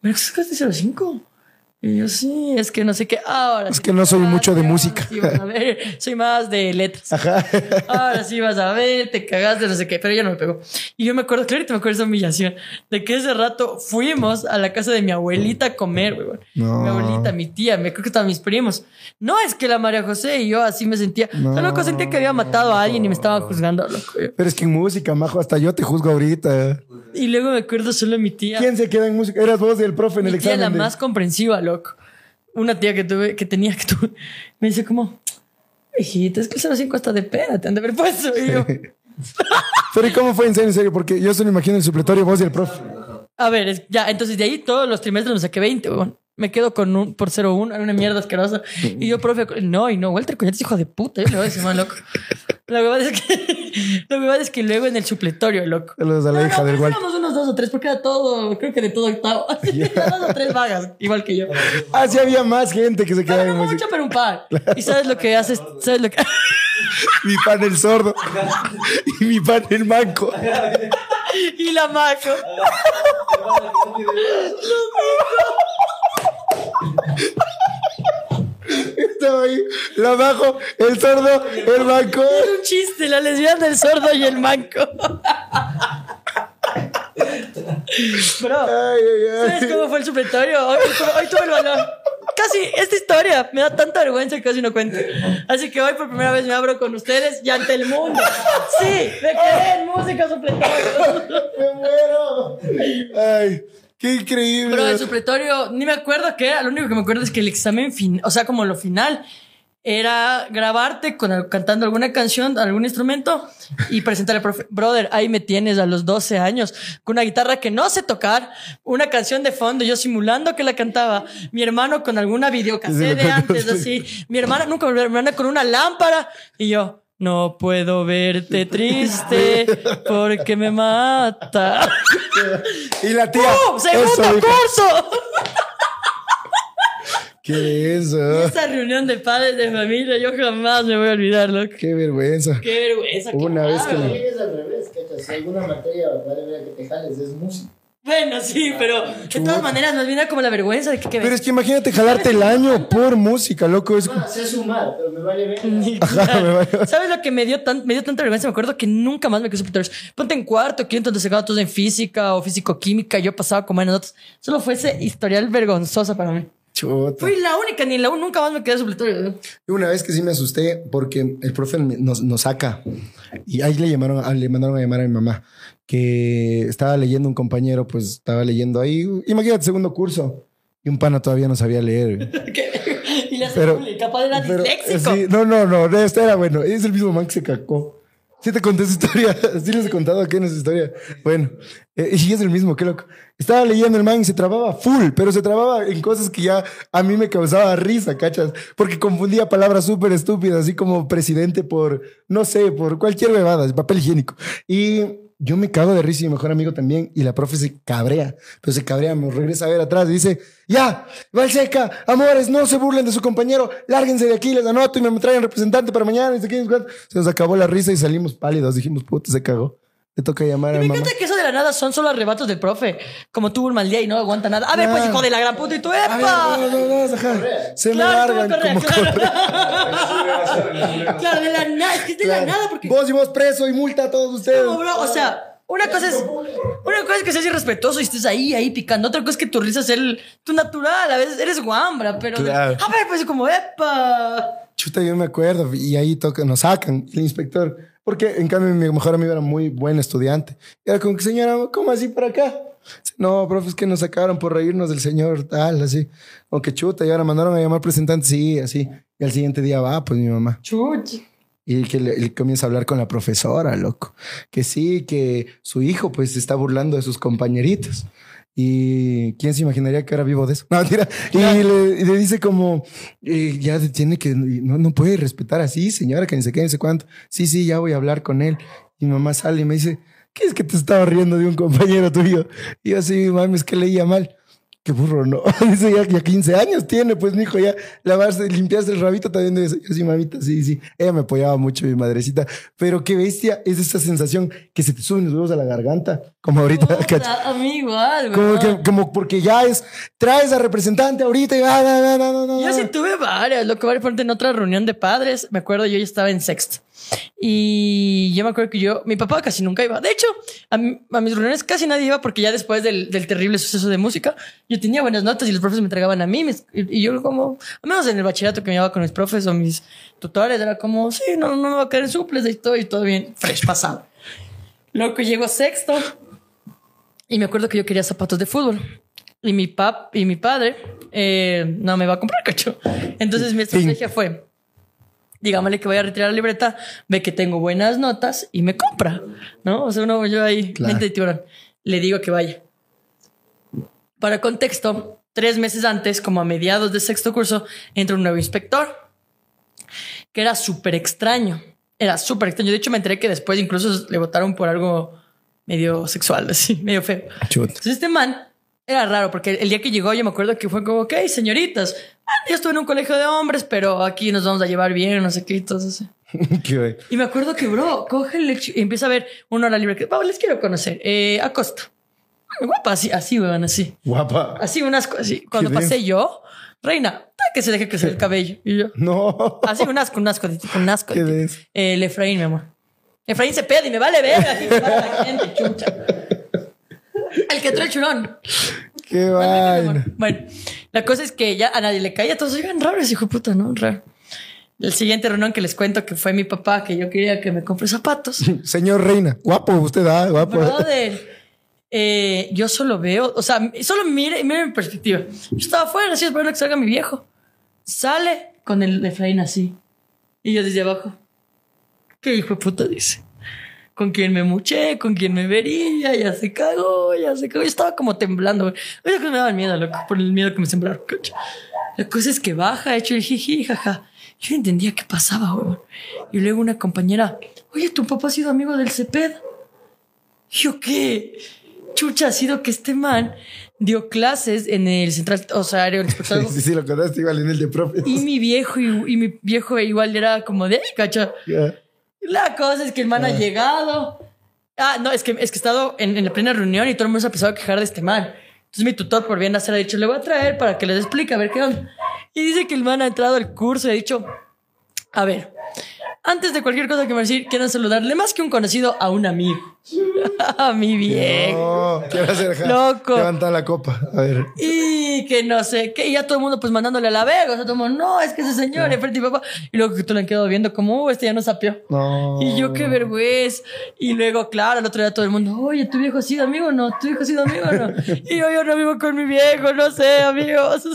¿Me sacaste 05? Y yo, sí, es que no sé qué. Ahora Es sí que no soy mucho de música. sí vas a ver. Soy más de letras. Ahora sí vas a ver, te cagaste, no sé qué, pero ella no me pegó. Y yo me acuerdo, clarito me acuerdo esa humillación, de que ese rato fuimos a la casa de mi abuelita a comer, güey. No. Mi abuelita, mi tía, me creo que estaban mis primos. No es que la María José y yo así me sentía. No. No. loco, sentía que había matado a alguien y me estaban juzgando, loco. Pero es que en música, majo, hasta yo te juzgo ahorita. Y luego me acuerdo solo de mi tía. ¿Quién se queda en música? Eras vos y el profe en el Mi tía examen. la de- más comprensiva, loco. Una tía que tuve, que tenía que tuve, me dice como, hijita, es que el 05 está de pena, te han de haber puesto. Y yo, Pero ¿y cómo fue en serio, en serio? Porque yo solo imagino el supletorio, vos y el profe. a ver, es- ya, entonces de ahí todos los trimestres me saqué 20, weón. Me quedo con un por 0-1, era una mierda asquerosa. Y yo, profe, no, y no, Walter Coñete es hijo de puta, yo le voy a decir más loco. La verdad es que, la verdad es que luego en el supletorio, loco. Saludos a la No, hija no, del éramos unos dos o tres, porque era todo, creo que de todo octavo. dos o tres vagas, igual que yo. Ah, sí había más gente que se quedaba no música. mucho, pero un par. ¿Y sabes lo que haces? ¿Sabes lo que Mi pan el sordo. y mi pan el manco. Y la maco. Ahí. La bajo, el sordo, el manco. Es un chiste, la lesbiana del sordo y el manco. Bro, Ay, ay, ¿sabes cómo fue el supletorio? Hoy, hoy tuve el valor. Casi, esta historia me da tanta vergüenza que casi no cuento. Así que hoy por primera vez me abro con ustedes y ante el mundo. Sí, me quedé en música supletorio. Me muero. Ay, qué increíble. Pero el supletorio, ni me acuerdo qué era. Lo único que me acuerdo es que el examen final, o sea, como lo final, era grabarte con, cantando alguna canción, algún instrumento y presentarle al profe. Brother, ahí me tienes a los 12 años con una guitarra que no sé tocar, una canción de fondo, yo simulando que la cantaba, mi hermano con alguna videocasete de antes, así, mi hermana, nunca mi hermana con una lámpara y yo. No puedo verte triste porque me mata. Y la tía. ¡Pum! ¡Segundo curso! ¿Qué es eso? Esa reunión de padres de familia, yo jamás me voy a olvidarlo. Qué vergüenza. Qué vergüenza. Una vez que me- es al revés, ¿cachas? Si alguna materia vale que te jales es música. Bueno, sí, pero de todas maneras nos viene como la vergüenza de que, que Pero es que imagínate jalarte el año por música, loco. Es Bueno, sé sumar, pero me vale ver. Ajá, me vale. ¿Sabes lo que me dio, tan, me dio tanta vergüenza? Me acuerdo que nunca más me quedé superiores. Ponte en cuarto, quinto, donde sacaba todos en física o físico-química. Yo pasaba con buenas notas. Solo fue ese historial vergonzosa para mí. chuta. Fui la única, ni la U nunca más me quedé supletorio. Una vez que sí me asusté porque el profe nos, nos saca y ahí le llamaron, le mandaron a llamar a mi mamá que estaba leyendo un compañero, pues estaba leyendo ahí. Imagínate, segundo curso y un pana todavía no sabía leer. y le hace bullying, capaz era Pero, disléxico. sí, no, no, no, este era bueno. Es el mismo man que se cacó. Sí te conté esa historia. Sí les he contado aquí en esa historia. Bueno, eh, y es el mismo, qué loco. Estaba leyendo el man y se trababa full, pero se trababa en cosas que ya a mí me causaba risa, ¿cachas? Porque confundía palabras súper estúpidas, así como presidente por, no sé, por cualquier bebada, papel higiénico. Y yo me cago de risa y mi mejor amigo también. Y la profe se cabrea, pero se cabrea, me regresa a ver atrás y dice, ya, Valseca, amores, no se burlen de su compañero, lárguense de aquí, les anoto y me traen representante para mañana. Y se, se nos acabó la risa y salimos pálidos. Dijimos, puta, se cagó. Le toca llamar a Me mamá. encanta que eso de la nada son solo arrebatos del profe. Como tuvo un mal día y no aguanta nada. A ver, pues hijo de la gran puta y tú, A ver, ¡epa! no, no, no, ajá. Se me como largan como correa, correa. claro. Claro, de la nada, es que es de la nada porque Vos y vos preso y multa a todos ustedes. No, bro, o sea, una cosa es una cosa es que seas irrespetuoso y estés ahí, ahí picando. Otra cosa es que tu risa es el, tu natural. A veces eres guambra, pero. de- Claro. a ver, pues como, ¡epa! Chuta, yo me acuerdo. Y ahí toca, nos sacan el inspector. Porque en cambio mi mejor amigo era muy buen estudiante. Y era como que, señora, ¿cómo así para acá? No, profe, es que nos sacaron por reírnos del señor, tal, así. Como que chuta, y ahora mandaron a llamar presentante, sí, así. Y al siguiente día va, pues mi mamá. Chuch. Y que le, él comienza a hablar con la profesora, loco. Que sí, que su hijo pues se está burlando de sus compañeritos. Y quién se imaginaría que era vivo de eso. No, mentira. Y, le, y le dice como, eh, ya tiene que, no, no puede respetar así, señora, que ni sé qué, ni sé cuánto. Sí, sí, ya voy a hablar con él. Y mi mamá sale y me dice, ¿qué es que te estaba riendo de un compañero tuyo? Y yo así, mami, es que leía mal. Qué burro, ¿no? Dice, ya, ya 15 años tiene, pues, mi hijo, ya lavarse, limpiarse el rabito también debe ser. Yo sí, mamita, sí, sí. Ella me apoyaba mucho, mi madrecita. Pero qué bestia es esa sensación que se te suben los huevos a la garganta, como ahorita, A mí igual, Como, que, como porque ya es, traes a representante ahorita y va. Yo sí tuve varias, lo que vale ponte en otra reunión de padres, me acuerdo yo ya estaba en sexto. Y yo me acuerdo que yo, mi papá casi nunca iba. De hecho, a, mi- a mis reuniones casi nadie iba porque ya después del, del terrible suceso de música, yo tenía buenas notas y los profes me entregaban a mí. mis- y, y yo como, al menos en el bachillerato que me llevaba con mis profes o mis tutores, era como, sí, no, no me va a caer en suples, ahí estoy, todo bien, fresh pasado. Loco, llego sexto y me acuerdo que yo quería zapatos de fútbol. Y mi pap y mi padre eh, no me va a comprar, cacho. Entonces mi estrategia fue, dígamele que voy a retirar la libreta, ve que tengo buenas notas y me compra, ¿no? O sea, uno yo ahí, Claro. mente de tiburón, le digo que vaya. Para contexto, tres meses antes, como a mediados de sexto curso, entra un nuevo inspector que era súper extraño. Era súper extraño. De hecho, me enteré que después incluso le votaron por algo medio sexual, así, medio feo. Entonces este man era raro porque el día que llegó yo me acuerdo que fue como, ok, señoritas, yo estuve en un colegio de hombres, pero aquí nos vamos a llevar bien, no sé qué, y todo eso. Qué. Y me acuerdo que, bro, coge el y empieza a ver una hora libre. que, "Pablo, les quiero conocer. Eh, Guapa, así, así, weón, así. Guapa. Así, unas así. Cuando pasé yo, reina, que se deje crecer el cabello. Y yo, No. así, un asco, un asco, un asco. Qué. Eh, el Efraín, mi amor. Efraín se peda y me vale ver. Aquí me para la gente, chucha. El que trae el churón. Qué vaina. Bueno, la cosa es que ya a nadie le caía. Todos oigan raro ese hijo de puta, ¿no? Raro. El siguiente reunión que les cuento que fue mi papá, que yo quería que me compre zapatos. Señor Reina, guapo usted, ah, guapo. Brother, eh, yo solo veo, o sea, solo mire, mire mi perspectiva. Yo estaba afuera, así esperando que salga mi viejo. Sale con el Efraín así. Y yo desde abajo. ¿Qué hijo de puta dice? Con quién me muché, con quién me vería, ya se cagó, ya se cagó. Yo estaba como temblando, güey. Oye, que me daba miedo, loco, por el miedo que me sembraron. La cosa es que baja, hecho el jiji, jaja. Yo entendía qué pasaba, güey. Y luego una compañera, oye, tu papá ha sido amigo del Ceped. Yo, ¿qué? Chucha, ha sido que este man dio clases en el central, o sea, el espectáculo. Sí, sí, lo contaste igual en el de profe. Y mi viejo, y, y mi viejo igual era como de, "Ay, cacha. Ya. La cosa es que el man ha llegado. Ah, no, es que, es que he estado en, en la plena reunión y todo el mundo se ha empezado a quejar de este man. Entonces mi tutor, por bien hacer, ha dicho, le voy a traer para que les explique a ver qué onda. Y dice que el man ha entrado al curso y ha dicho, a ver, antes de cualquier cosa que me decir, quiero saludarle más que un conocido a un amigo. a mi viejo. No, quiero hacer Loco. Levanta la copa. A ver. Y que no sé qué, y ya todo el mundo pues mandándole a la verga, o sea, todo el mundo, no, es que ese señor, enfrente de mi papá, y luego que tú le han quedado viendo como, uh, este ya no sapió. No. Y yo qué vergüenza. Y luego, claro, el otro día todo el mundo, oye, ¿tu viejo ha sido amigo o no? ¿Tu viejo ha sido amigo o no? Y yo, yo no vivo con mi viejo, no sé, amigos.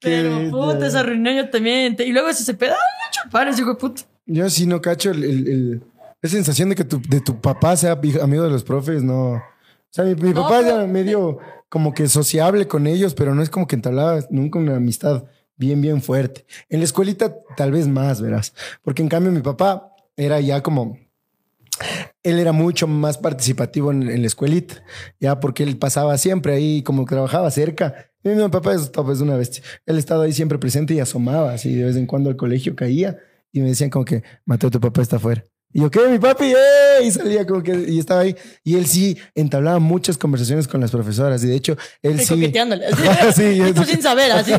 Pero puta, esa reunión yo también. Y luego ese se peda, ay, chupares, hijo de puta. Yo sí no cacho el, el- el- esa sensación de que tu, de tu papá sea amigo de los profes, no. O sea, mi, mi No, papá pero- era medio como que sociable con ellos, pero no es como que entablaba nunca una amistad bien, bien fuerte. En la escuelita tal vez más, verás. Porque en cambio mi papá era ya como... Él era mucho más participativo en, en la escuelita, ya porque él pasaba siempre ahí, como que trabajaba cerca. Y mi papá es, es una bestia. Él estaba ahí siempre presente y asomaba, así de vez en cuando al colegio caía y me decían como que, Mateo, tu papá está afuera. Y yo, ¿qué? Mi papi, ¡eh! Y salía como que, y estaba ahí. Y él sí entablaba muchas conversaciones con las profesoras. Y de hecho, él sí. coqueteándole. Así. Sí, y tú sin saber, así.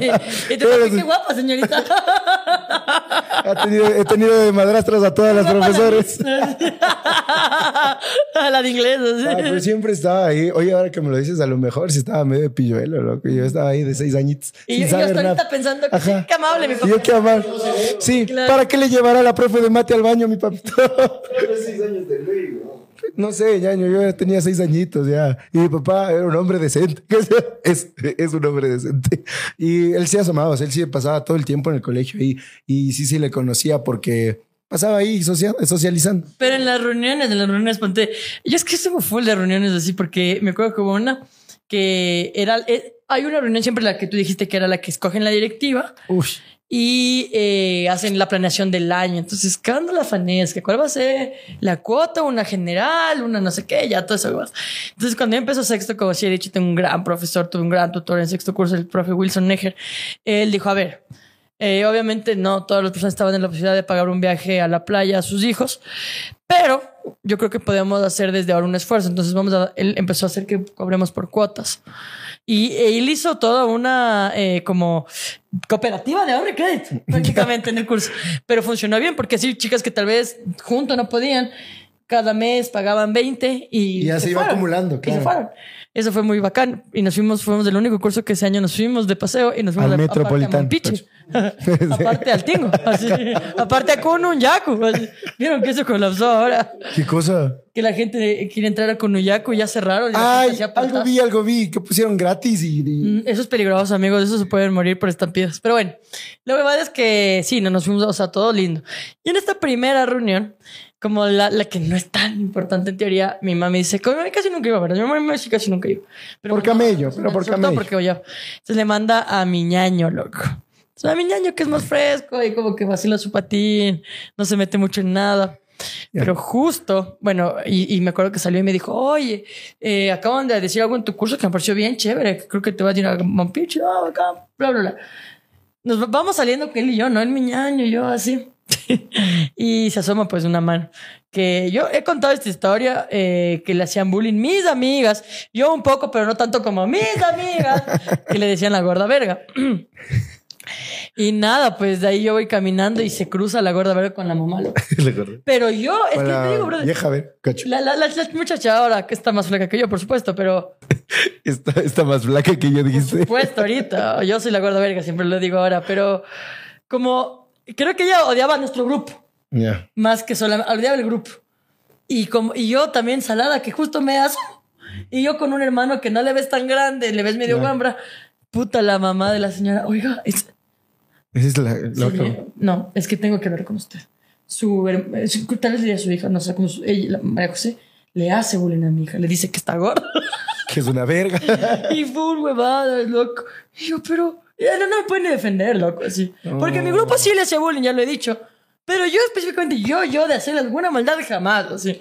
Y tú, qué guapa, señorita. Ha tenido- he tenido de madrastras a todas las profesores. la de inglés. Ah, pero siempre estaba ahí. Oye, ahora que me lo dices, a lo mejor sí estaba medio de pilluelo, loco. Yo estaba ahí de seis añitos. Y sin yo, yo hasta ahorita pensando que Ajá. qué amable mi Y papá. yo qué amar. Sí, Claro. ¿para qué le llevará la profe de mate al baño, mi papito? No sé, ñaño, yo tenía seis añitos ya. Y mi papá era un hombre decente. Es, es un hombre decente. Y él sí asomaba, o sea, él sí pasaba todo el tiempo en el colegio y, y sí, sí le conocía porque pasaba ahí socia- socializando. Pero en las reuniones, en las reuniones, ponte. Yo es que estuve full de reuniones así, porque me acuerdo que hubo una que era. eh, hay una reunión siempre la que tú dijiste que era la que escogen la directiva Uy, y eh, hacen la planeación del año. Entonces, ¿qué onda la fanesca? ¿Cuál va a ser la cuota? ¿Una general? ¿Una no sé qué? Ya todo eso. Entonces, cuando yo empezó sexto, como sí he dicho, tengo un gran profesor, tuve un gran tutor en sexto curso, el profe Wilson Neger. Él dijo, a ver, eh, obviamente no todas las personas estaban en la posibilidad de pagar un viaje a la playa a sus hijos, pero yo creo que podemos hacer desde ahora un esfuerzo. Entonces vamos a, él empezó a hacer que cobremos por cuotas. Y e él hizo toda una eh, como cooperativa de ahorro y crédito prácticamente en el curso. Pero funcionó bien porque así chicas que tal vez junto no podían, cada mes pagaban 20 y, Y ya se iba acumulando, Y claro. se fueron. Eso fue muy bacán. Y nos fuimos, fuimos del único curso que ese año nos fuimos de paseo y nos fuimos Al Metropolitano. Aparte al Tingo. así. Aparte a así. Vieron que eso colapsó ahora. ¿qué cosa? Que la gente quiere entrar a Kunuyaku y ya cerraron. y Ay, algo vi, algo vi, que pusieron gratis y... y- Mm, Eso es peligroso, amigos. Eso se pueden morir por estampidas. Pero bueno, la verdad es que sí, no nos fuimos, o sea, todo lindo. Y en esta primera reunión, como la, la que no es tan importante en teoría, mi mamá me dice, mamá casi nunca iba, ¿verdad? Mi mamá sí casi nunca iba. Pero Por camello, pero por sobre todo camello. porque yo. Entonces le manda a mi ñaño, loco. Entonces, a mi ñaño que es más fresco y como que vacila su patín, no se mete mucho en nada. Ya. Pero justo, bueno, y, y me acuerdo que salió y me dijo, oye, eh, acaban de decir algo en tu curso que me pareció bien chévere, que creo que te vas a ir a ah, acá, bla, bla, bla. Nos va- vamos saliendo que él y yo, ¿no? El mi ñaño y yo así. Y se asoma pues una mano. Que yo he contado esta historia eh, que le hacían bullying mis amigas, yo un poco, pero no tanto como mis amigas, que le decían la gorda verga. y nada, pues de ahí yo voy caminando y se cruza la gorda verga con la mamá. Pero yo, es que te digo, brother, vieja, a ver, cacho. la, la, la- la muchacha ahora que está más flaca que yo, por supuesto, pero Está, está más flaca que yo dijiste. puesto ahorita. Yo soy la gorda verga, siempre lo digo ahora, pero como creo que ella odiaba a nuestro grupo Ya. más que solamente odiaba el grupo. Y como y yo también salada que justo me aso. Y yo con un hermano que no le ves tan grande, le ves medio Ya. guambra. Puta la mamá de la señora, oiga, es- Esa es la, la Sí, otra. no, es que tengo que hablar con usted. Su, tal vez le diga a su hija, no sé, como su, ella, la María José, le hace bullying a mi hija, le dice que está gorda. Que es una verga. y full huevada, loco. Y yo, pero, no, no me pueden defender, loco, así. Porque mi grupo sí le hace bullying, ya lo he dicho. Pero yo específicamente, yo, yo de hacer alguna maldad jamás, así.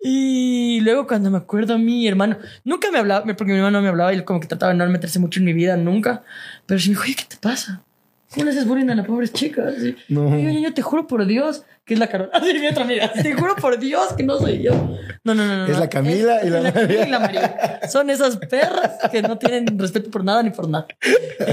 Y luego cuando me acuerdo a mi hermano, nunca me hablaba, porque mi hermano no me hablaba y él como que trataba de no meterse mucho en mi vida, nunca. Pero sí me dijo, oye, ¿qué te pasa? ¿Cómo le haces bullying a la pobre chica? Así. No. Yo, niño, te juro por Dios que es la Carol. Así mi otra amiga. Te juro por Dios que no soy yo. No, no, no. no Es no. la Camila y la es María. y la María. Son esas perras que no tienen respeto por nada ni por nada.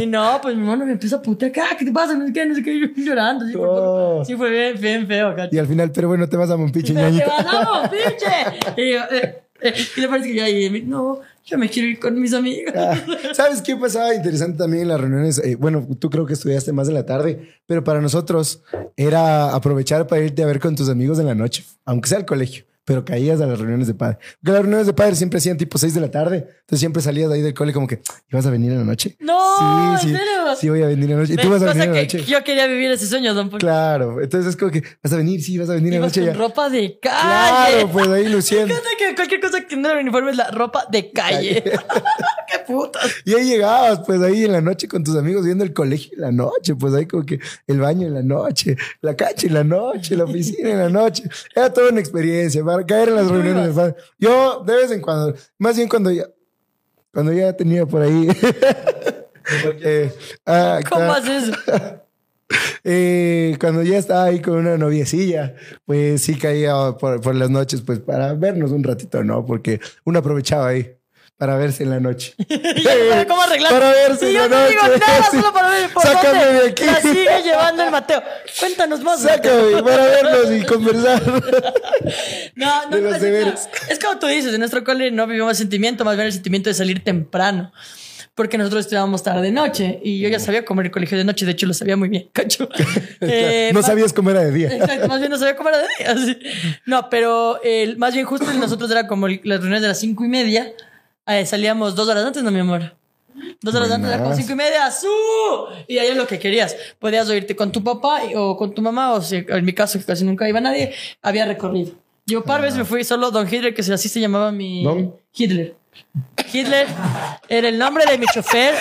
Y no, pues mi hermano me empieza a putear. "Ah, ¿Qué te pasa? No sé qué, no sé qué. Yo llorando. Así, Oh. Sí, fue bien, bien feo, cacho. Y al final, pero bueno, te vas a Mompiche, Te ñañita. mandamos, pinche. Y yo, eh, y le parece que yo ahí, no, yo me quiero ir con mis amigas. Ah, ¿Sabes qué pasaba interesante también en las reuniones? Eh, bueno, tú creo que estudiaste más en la tarde, pero para nosotros era aprovechar para irte a ver con tus amigos en la noche, aunque sea al colegio, pero caías a las reuniones de padre. Porque las reuniones de padre siempre hacían tipo 6 de la tarde, entonces siempre salías de ahí del cole como que, ¿ibas a venir en la noche? No, sí, ¿en sí, sí voy a venir en la noche. ¿Y tú vas a venir en la noche? Yo quería vivir ese sueño, don Paul. Claro, entonces es como que, ¿vas a venir? Sí, vas a venir en la noche con ya. ropa de calle. Claro, pues ahí Me luciendo. encanta que cualquier cosa que no era uniforme es la ropa de calle. Qué putas. Y ahí llegabas, pues ahí en la noche con tus amigos viendo el colegio en la noche, pues ahí como que el baño en la noche, la cancha en la noche, la oficina en la noche. Era toda una experiencia para caer en las ¿Y tú reuniones. Yo, de vez en cuando, más bien cuando ya, cuando ya tenía por ahí. eh, ah, ¿Cómo ah, haces eso? eh, cuando ya estaba ahí con una noviecilla, pues sí caía por, por las noches, pues para vernos un ratito, ¿no? Porque uno aprovechaba ahí para verse en la noche. Y yo, ¿para ¿Cómo arreglar? Para verse Y en yo la no digo noche. nada, Sí. solo para ver por Sácame dónde de aquí. la sigue llevando el Mateo. Cuéntanos más. Mateo. Sácame para vernos y conversar. No, no, de no, los deberes. es como tú dices, en nuestro cole no vivimos sentimiento, más bien el sentimiento de salir temprano. Porque nosotros estudiábamos tarde noche y yo ya sabía comer el colegio de noche, de hecho lo sabía muy bien, cacho. Eh, no sabías cómo era de día. Exacto, más bien no sabía cómo era de día. sí. No, pero el, más bien justo nosotros era como las reuniones de las cinco y media. Eh, salíamos dos horas antes, no, mi amor. Dos horas antes como Buenas. cinco y media, ¡su! Y ahí es lo que querías. Podías o irte con tu papá o con tu mamá, o si en mi caso, que casi nunca iba nadie, había recorrido. Yo par veces me fui solo Don Hitler, que así se llamaba mi... ¿Don? Hitler. Hitler era el nombre de mi chofer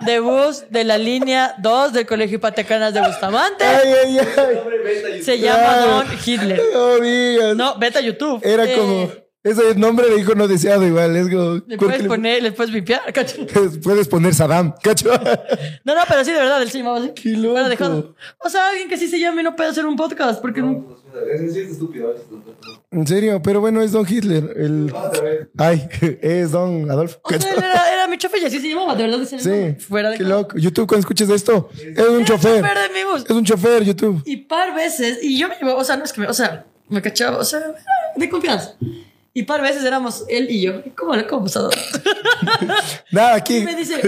de bus de la línea 2 del Colegio Patecanas de Bustamante. Ay, ay, ay. Se llama. Don Hitler. No digas. No, vete a YouTube. Era Eh, como. Ese es nombre de hijo no deseado, igual. Es como. Le ¿por puedes le- poner, le puedes vipiar, cacho. Puedes poner Saddam, cacho. No, no, pero sí, de verdad, él se llamaba así. Qué loco. Bueno, dejado. O sea, alguien que sí se llame y no puede hacer un podcast porque no. Es decir, es estúpido. es estúpido. En serio, pero bueno, es Don Hitler. El... Ay, es Don Adolfo. O sea, él era, era mi chofer y así se llamaba, de verdad. Sí. Fuera de qué loco. YouTube, cuando escuches esto, es un chofer. chofer de mi bus. Es un chofer, YouTube. Y par veces, y yo me llevaba, o sea, no es que me, o sea, me cachaba, o sea, de confianza. Y par veces éramos él y yo. ¿Cómo, cómo pasado? Nada, Y aquí. me dice,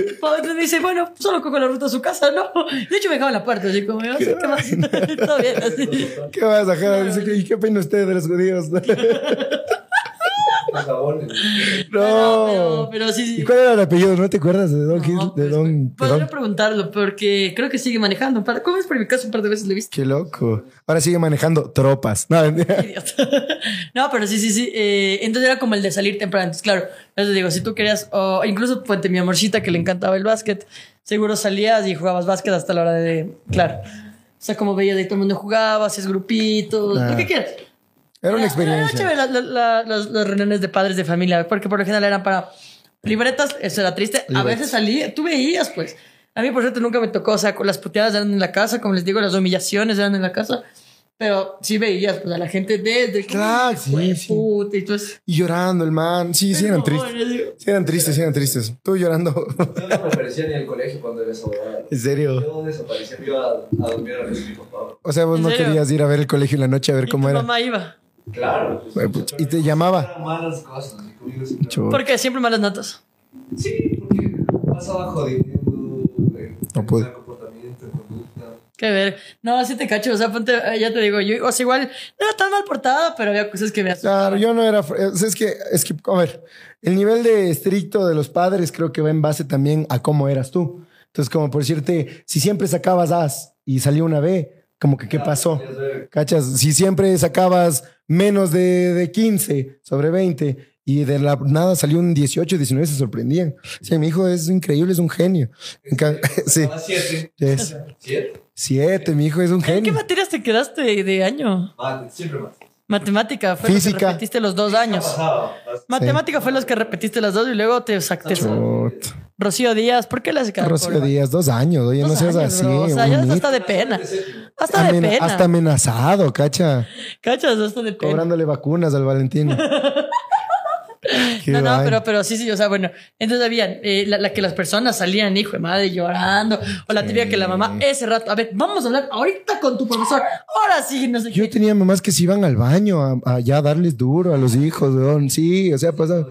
me dice, bueno, solo cojo la ruta a su casa, ¿no? De hecho, me dejaba en la puerta, así como, sé qué más. Todo bien, así. ¿Qué vas a dejar? ¿Y qué opina usted de los judíos? Los jabones. Pero, no. pero sí, sí. ¿Y cuál era el apellido? ¿No te acuerdas de Don No? De pues, Don. de Podría Don? preguntarlo, porque creo que sigue manejando. un par- ¿Cómo es por mi caso? Un par de veces lo he visto. Qué loco. Ahora sigue manejando tropas. No, Idiota. no, pero sí, sí, sí. Eh, entonces era como el de salir temprano. Entonces, claro, yo te digo, si tú querías, o incluso Puente, mi amorcita que le encantaba el básquet, seguro salías y jugabas básquet hasta la hora de. Claro. O sea, como veías de ahí todo el mundo jugaba, hacías grupitos, Ah. lo que quieras. Era una Era experiencia. chévere la- la- la- las, las reuniones de padres de familia, porque por lo general eran para libretas, eso era triste. A Libretas. veces salía, tú veías, pues. A mí, por suerte, nunca me tocó, o sea, con las puteadas eran en la casa, como les digo, las humillaciones eran en la casa. Pero sí veías, pues, a la gente desde que. Claro, sí, "Hijo de sí. puta", y tú es- Y llorando el man. Sí, sí eran tristes. Sí eran tristes, sí eran tristes. Tú llorando. Yo no me aparecía ni al colegio cuando era huevada. en serio. Yo desaparecía, me iba a, a dormir a de mi papá. O sea, vos ¿En no serio? querías ir a ver el colegio en la noche a ver Y cómo tu era. mamá iba. Claro. pues, pucha, Y te llamaba. Malas cosas. siempre-. Porque siempre malas notas. Sí, porque pasaba jodiendo. eh, No mal comportamiento, conducta. Qué ver. No, sí te cacho. O sea, ponte, eh, ya te digo, yo, o sea, igual no era tan mal portada, pero había cosas que me Claro, yo no era. sea, es que, es que, a ver, el nivel de estricto de los padres creo que va en base también a cómo eras tú. Entonces, como por decirte, si siempre sacabas As y salió una B, como que qué pasó. ¿Cachas? Si siempre sacabas menos de, de 15 sobre 20 y de la nada salió un 18, 19, se sorprendían. Sí, mi hijo es increíble, es un genio. Sí, siete. es ¿Siete? siete, mi hijo es un ¿En qué genio. materias te quedaste de, año? Mate, siempre más. Matemática fue lo que Física. repetiste los dos años. Matemática fue los que repetiste las dos y luego te sacaste. Rocío Díaz, ¿por qué le hace cara? Rocío Díaz, dos años, oye, no seas años, así. bro. O sea, ya bonito. hasta de pena. Hasta de Amen- pena. hasta amenazado, cacha. Cachas, hasta de pena. Cobrándole vacunas al Valentín. No, no, pero, pero sí, sí, o sea, bueno, entonces habían eh, la, la que las personas salían, hijo de madre, llorando, o la típica que la mamá, ese rato, a ver, vamos a hablar ahorita con tu profesor, ahora sí, no sé Yo qué. tenía mamás que se iban al baño a, a ya darles duro a los hijos. Sí, o sea, pasaba.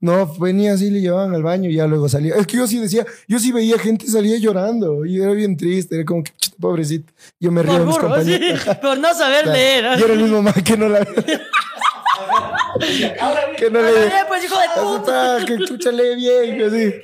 No, venía así, le llevaban al baño y ya luego salía. Es que yo sí decía, yo sí veía gente salía llorando y era bien triste, era como que "Chuta, pobrecito. Yo me río Por de mis burro, sí, compañeros. por no saber leer. Yo era el mismo más que no la que no le Eh, pues hijo de puta. Que chucha lee bien, así.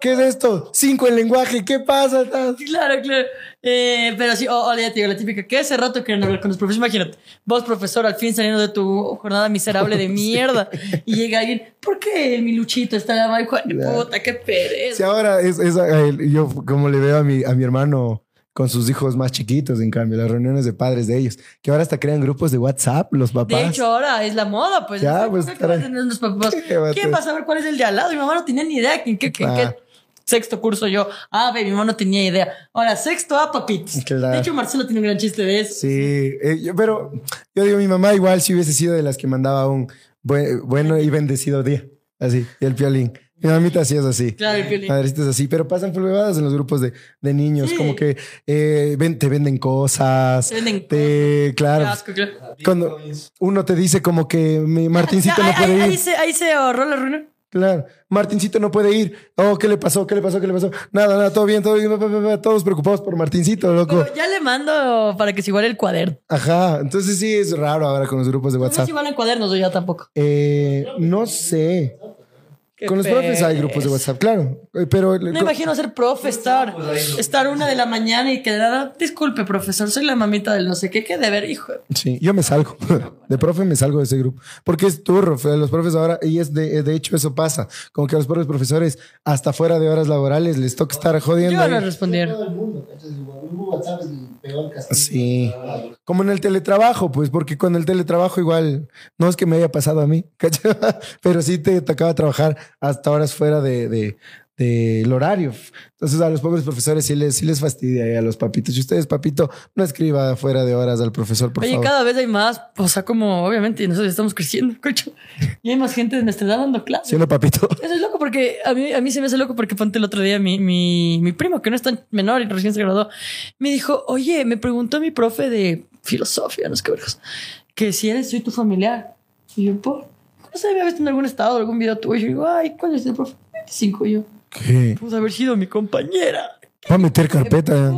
¿Qué es esto? Cinco en lenguaje, ¿qué pasa? Claro, claro. Eh, pero sí, o, o ya te digo, la típica, que ese rato que hablar con los profesores, imagínate, vos profesor al fin saliendo de tu jornada miserable de mierda y llega alguien, ¿por qué mi luchito está mal? Hijo de puta, qué pereza. Si ahora es, es a él, yo como le veo a mi, a mi hermano con sus hijos más chiquitos, en cambio, las reuniones de padres de ellos, que ahora hasta crean grupos de WhatsApp, los papás. De hecho, ahora es la moda, pues. Ya, ¿Qué pues, los papás? ¿Qué va a ¿Quién va a saber cuál es el de al lado? Mi mamá no tenía ni idea qué, en qué Ah. sexto curso yo. Ah, ve, mi mamá no tenía idea. Ahora, sexto A, papitos. Claro. De hecho, Marcelo tiene un gran chiste de eso. Sí, eh, yo- pero yo digo, mi mamá igual si hubiese sido de las que mandaba un buen- bueno y bendecido día, así, y el piolín. Mi mamita sí es así. Claro, el Piolín. Madrecitas así, pero pasan huevadas en los grupos de, de niños, Sí. como que eh, ven- te venden cosas. Te venden te- claro. Qué asco, claro. Cuando uno te dice como que mi Martincito no ahí, puede ahí- ir. ahí se, ahí se ahorró la reunión. Claro, Martincito no puede ir. Oh, ¿qué le pasó? ¿Qué le pasó? ¿Qué le pasó? Nada, nada, todo bien, todo bien. Todos preocupados por Martincito, loco. Pero ya le mando para que se iguale el cuaderno. Ajá, entonces sí es raro ahora con los grupos de No sé WhatsApp. si igualan cuadernos o ya tampoco. Eh, no sé. Con los profes hay grupos de. WhatsApp, claro. Eh, Pero No imagino ser profe, estar, estar una de la mañana y que de nada, disculpe, profesor, soy la mamita del no sé qué, qué deber, hijo. Sí, yo me salgo. De profe me salgo de ese grupo. Porque es turro. Los profes ahora, y es de, de hecho eso pasa. Como que a los profes profesores, hasta fuera de horas laborales, les toca estar jodiendo. Yo no respondieron. Sí. Como en el teletrabajo, pues, porque con el teletrabajo igual, no es que me haya pasado a mí, ¿cachai? pero sí te tocaba trabajar hasta horas fuera de, de- del horario. Entonces a los pobres profesores sí les, sí les fastidia y a los papitos. Y ustedes, papito, no escriba fuera de horas al profesor, por Oye, favor. cada vez hay más, o sea, como obviamente nosotros estamos creciendo, cocho. Y hay más gente de nuestra edad dando clases. ¿Sí no, papito? Eso es loco porque a mí, a mí se me hace loco porque ponte el otro día mi, mi, mi primo, que no es tan menor y recién se graduó, me dijo, oye, me preguntó mi profe de filosofía, no sé qué vergas, que si eres, soy tu familiar. Y yo, por, no sé, me había visto en algún estado, algún video tuyo. Y digo, ay, ¿cuál es el profe? 25 y yo. ¿Qué? Pudo haber sido mi compañera. Va a meter carpeta.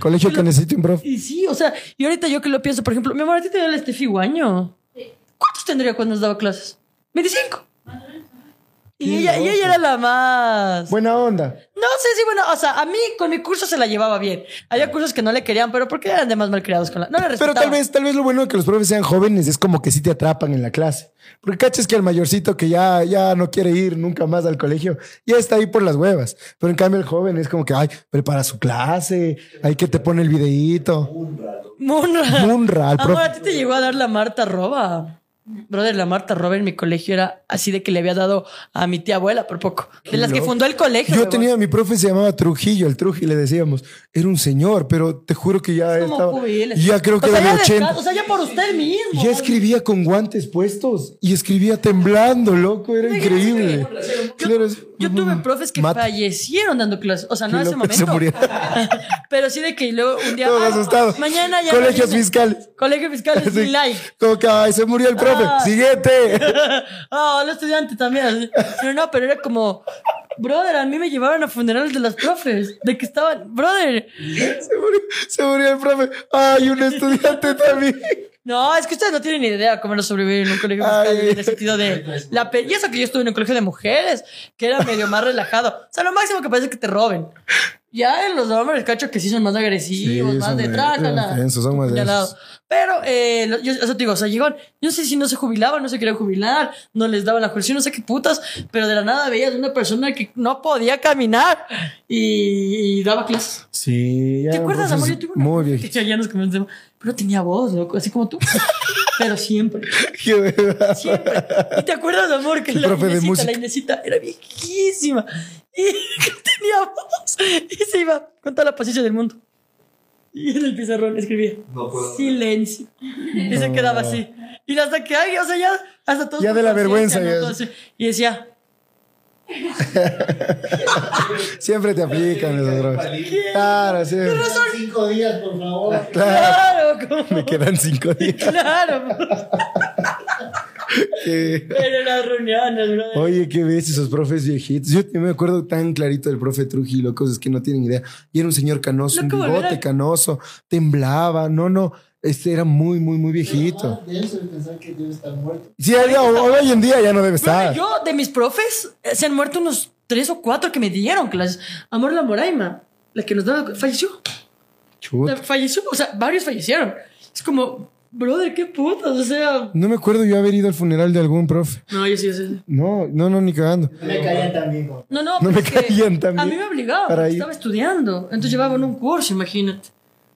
Colegio que necesite un profe. Y sí, o sea, y ahorita yo que lo pienso, por ejemplo, mi amor, a ti te dio el Estefi Guaño. ¿Cuántos tendría cuando nos daba clases? 25. Y ella, y ella era la más. Buena onda. No sé si, bueno, o sea, a mí con mi curso se la llevaba bien. Había cursos que no le querían, pero porque eran de más malcriados con la. No le Pero tal vez, tal vez lo bueno de que los profes sean jóvenes es como que sí te atrapan en la clase. Porque cachas que el mayorcito que ya, ya no quiere ir nunca más al colegio, ya está ahí por las huevas. Pero en cambio el joven es como que, ay, prepara su clase, hay que te pone el videíto. Munra. Munra, al Amor, a ti te llegó a dar la Marta Roba. Brother, la Marta Roba en mi colegio era así de que le había dado a mi tía abuela por poco. De las que fundó el colegio. Yo huevón. tenía, mi profe se llamaba Trujillo, el Truji le decíamos. Era un señor, pero te juro que ya Como estaba. Ya creo que o sea, era de ya 80. descansa, O sea, ya por usted mismo. Ya escribía con guantes puestos y escribía temblando, loco, era increíble. Claro, es- Yo tuve profes que fallecieron dando clases. O sea, no en ese se momento. Pero sí de que luego un día. Ah, asustados. Mañana ya. Colegios viene. fiscales. Colegio fiscal Sí. sin like. Como que ay, se murió el profe. Siguiente. Ah, el estudiante también. Pero no, pero era como. Brother, a mí me llevaron a funerales de las profes. De que estaban. Brother. Se murió, se murió el profe. Ay, un estudiante también. No, es que ustedes no tienen ni idea cómo era sobrevivir en un colegio Ay. en el sentido de la pe- y eso que yo estuve en un colegio de mujeres, que era medio más relajado. O sea, lo máximo que parece que te roben. Ya en los hombres cacho que sí son más agresivos, Sí, más de trácala. densos, son más densos. Pero, eh, yo, eso te digo, o sea, llegaban, yo no sé si no se jubilaban, no se querían jubilar, no les daban la jubilación, no sé qué putas, pero de la nada veías una persona que no podía caminar y, y daba clases. Sí, ya. ¿Te acuerdas, amor? entonces, Yo tuve una Muy viejito. que ya nos convencemos, pero tenía voz, loco, así como tú. pero siempre. Qué verdad. Siempre. ¿Y te acuerdas, amor, que El la música. la Inesita era viejísima y tenía voz y se iba con toda la paciencia del mundo. Y en el pizarrón escribía No puedo. silencio. Y se quedaba así. Y hasta que alguien, o sea, ya, hasta todos. Ya de la vergüenza, ¿no? ya. Y decía, Siempre te aplican esas drogas. Claro, sí. Cinco días, por favor. claro, como. Me quedan cinco días. Claro. Qué- Pero en las reuniones, brother. Oye, qué ves esos profes viejitos. Yo me acuerdo tan clarito del profe Trujillo, cosas que no tienen idea. Y era un señor canoso, un bigote ¿verdad? canoso, temblaba. No, no. Este era muy, muy, muy viejito. De eso de pensar que debe estar muerto. Sí, ya- hoy en día ya no debe estar. yo, de mis profes, eh, se han muerto unos tres o cuatro que me dieron clases. Amor la Moraima, la que nos daba, falleció. Chuta. Falleció, o sea, varios fallecieron. Es como, brother, qué putas, o sea. No me acuerdo yo haber ido al funeral de algún profe. No, yo sí, yo sí. No, no, no, ni cagando. Me caían también. como- No, no, No me es que caían también A mí me obligaban, para estaba estudiando. Entonces llevaban un curso, imagínate.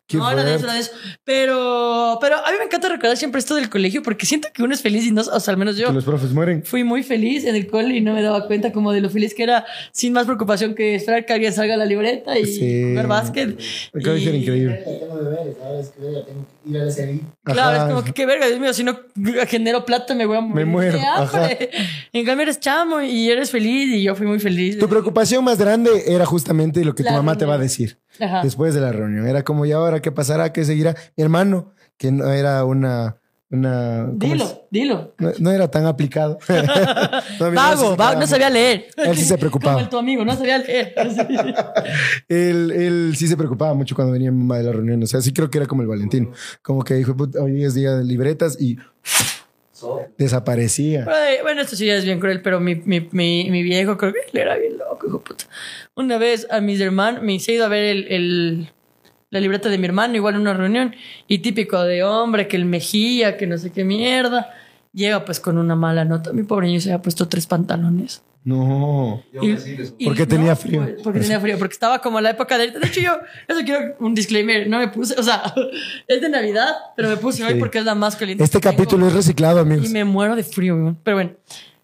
Qué no, era de eso, era de eso. Pero, pero a mí me encanta recordar siempre esto del colegio porque siento que uno es feliz y no, o sea, al menos yo Que los profes mueren. fui muy feliz en el cole y no me daba cuenta como de lo feliz que era sin más preocupación que esperar que alguien salga a la libreta y Sí. jugar básquet. Colegio era Y- increíble. Tengo deberes, ahora es que verga, tengo que ir a la serie. Claro, Ajá. es como que qué verga, Dios mío, si no genero plata me voy a morir. Me muero, hambre. En cambio eres chamo y eres feliz y yo fui muy feliz. Tu preocupación más grande era justamente lo que tu mamá te va a decir Ajá. después de la reunión. Era como, ¿y ahora qué pasará? ¿Qué seguirá? Mi hermano, que no era una... una. Dilo, dilo. No, no era tan aplicado. No, Vago, no sabía leer. Él sí se preocupaba. Como el tu amigo, no sabía leer. Él, él sí se preocupaba mucho cuando venía mi mamá de la reunión. O sea, sí creo que era como el Valentino. Como que dijo, "Puta, hoy es día de libretas y desaparecía. Ay, Bueno, esto sí ya es bien cruel, pero mi, mi, mi, mi viejo creo que él era bien loco, hijo puta. Una vez a mis hermanos, me hice ido a ver el, el- la libreta de mi hermano, igual en una reunión, y típico de hombre, que el mejía, que no sé qué mierda. Llega pues con una mala nota. Mi pobre niño se había puesto tres pantalones. No. yo Y- me sigo eso. y- ¿Por qué tenía frío? pues, Porque tenía frío, porque estaba como la época de... De hecho, yo, eso quiero un disclaimer, no me puse, o sea, es de Navidad, pero me puse hoy Sí. porque es la más caliente. Este que tengo. capítulo es reciclado, amigos. Y me muero de frío. Pero bueno,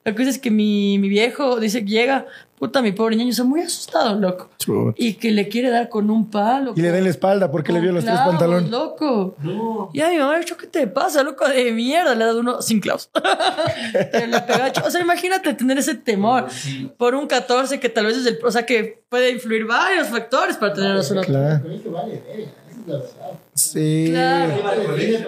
la cosa es que mi, mi viejo dice que llega, puta, mi pobre niño está muy asustado, loco. Y que le quiere dar con un palo. Y le con- den la espalda porque le vio los tres pantalones. loco. No. Y a mi mamá le ha dicho, ¿qué te pasa, loco? De mierda, le ha dado uno sin clavos. Pero le pegó, o sea, imagínate tener ese temor Sí. por un 14 que tal vez es el... O sea, que puede influir varios factores para tener una sola... Claro. La verdad. Sí. Claro.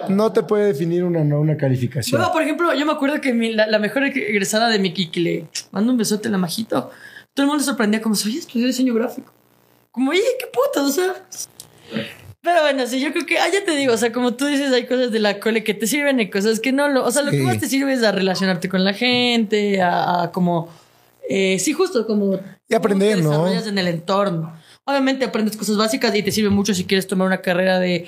No te puede definir una, no, una calificación. Bueno, por ejemplo, yo me acuerdo que mi- la, la mejor egresada de mi que le mando un besote a la majito. Todo el mundo se sorprendía como, soy estudié diseño gráfico. Como, oye, qué puta, o sea. Pero bueno, sí, yo creo que, ah, ya te digo, o sea, como tú dices, hay cosas de la cole que te sirven y cosas que no lo. O sea, lo Sí. que más te sirve es a relacionarte con la gente, a, a como. eh, sí, justo como. Y aprender, ¿no? en el entorno. Obviamente aprendes cosas básicas y te sirve mucho si quieres tomar una carrera de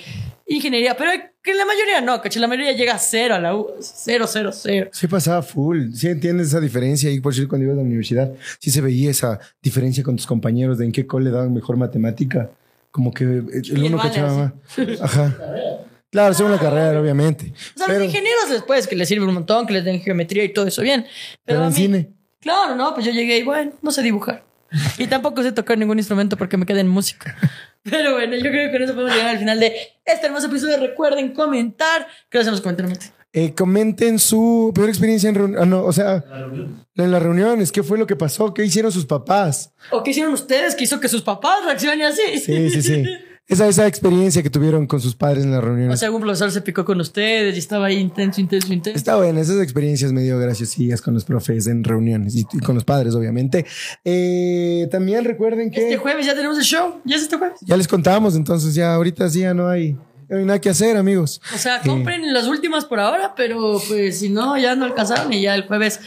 ingeniería, pero que la mayoría no, caché, la mayoría llega a cero a la U, cero, cero, cero. Sí pasaba full. Sí entiendes esa diferencia ahí por cierto cuando ibas a la universidad. Sí se veía esa diferencia con tus compañeros de en qué cole daban mejor matemática. Como que el el uno vale, cachaba más. Ajá. Claro, según la carrera, obviamente. O sea, Pero, los ingenieros después que les sirve un montón, que les den geometría y todo eso bien. Pero en mí- cine. Claro, no, pues yo llegué y bueno, no sé dibujar. Y tampoco sé tocar ningún instrumento porque me quedé en música. Pero bueno, yo creo que con eso podemos llegar al final de este hermoso episodio. Recuerden comentar. ¿Qué comentarios? Mati? Eh, comenten su peor experiencia en reuniones. Ah, no, o sea, La reunión. en las reuniones. ¿Qué fue lo que pasó? ¿Qué hicieron sus papás? ¿O qué hicieron ustedes que hizo que sus papás reaccionen así? Sí, sí, sí. Esa, esa experiencia que tuvieron con sus padres en las O reuniones. sea, algún profesor se picó con ustedes y estaba ahí intenso, intenso, intenso. Está buena, esas experiencias medio graciosillas con los profes en reuniones y, y con los padres, obviamente. Eh, también recuerden que Este jueves ya tenemos el show. Ya es este jueves. ya les contábamos, entonces ya ahorita sí ya no hay, no hay nada que hacer, amigos. O sea, compren las últimas por ahora, pero pues si no, ya no alcanzaron y ya el jueves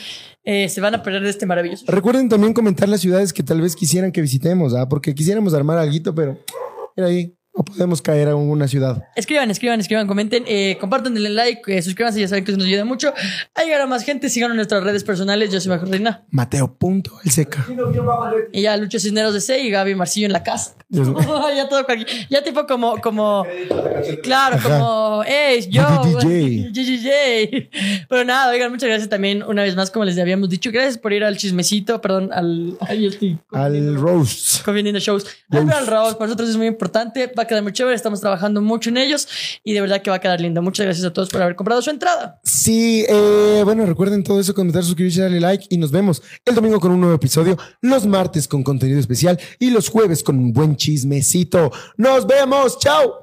eh, se van a perder de este maravilloso. Recuerden también comentar las ciudades que tal vez quisieran que visitemos, ¿ah? porque quisiéramos armar algo, pero era ahí. No podemos caer a una ciudad. Escriban, escriban, escriban, comenten, eh, compartan, denle like, eh, suscríbanse, ya saben que eso nos ayuda mucho a llegar a más gente. Síganos en nuestras redes personales. Yo soy Mejor Reina. Mateo punto el seca. Y ya Lucho Cisneros de C y Gaby Marcillo en la casa. Ya todo cualquier- Ya tipo como, como, claro, como, hey, yo. JJJ. Pero nada, oigan, muchas gracias también una vez más, como les habíamos dicho. Gracias por ir al chismecito, perdón, al, ay, estoy Al roast. conveniendo shows. Al Raúl, para nosotros es muy importante, va a quedar muy chévere, estamos trabajando mucho en ellos y de verdad que va a quedar lindo. Muchas gracias a todos por haber comprado su entrada. Sí, eh, bueno, recuerden todo eso, comentar, suscribirse, darle like y nos vemos el domingo con un nuevo episodio, los martes con contenido especial y los jueves con un buen chismecito. Nos vemos, chao.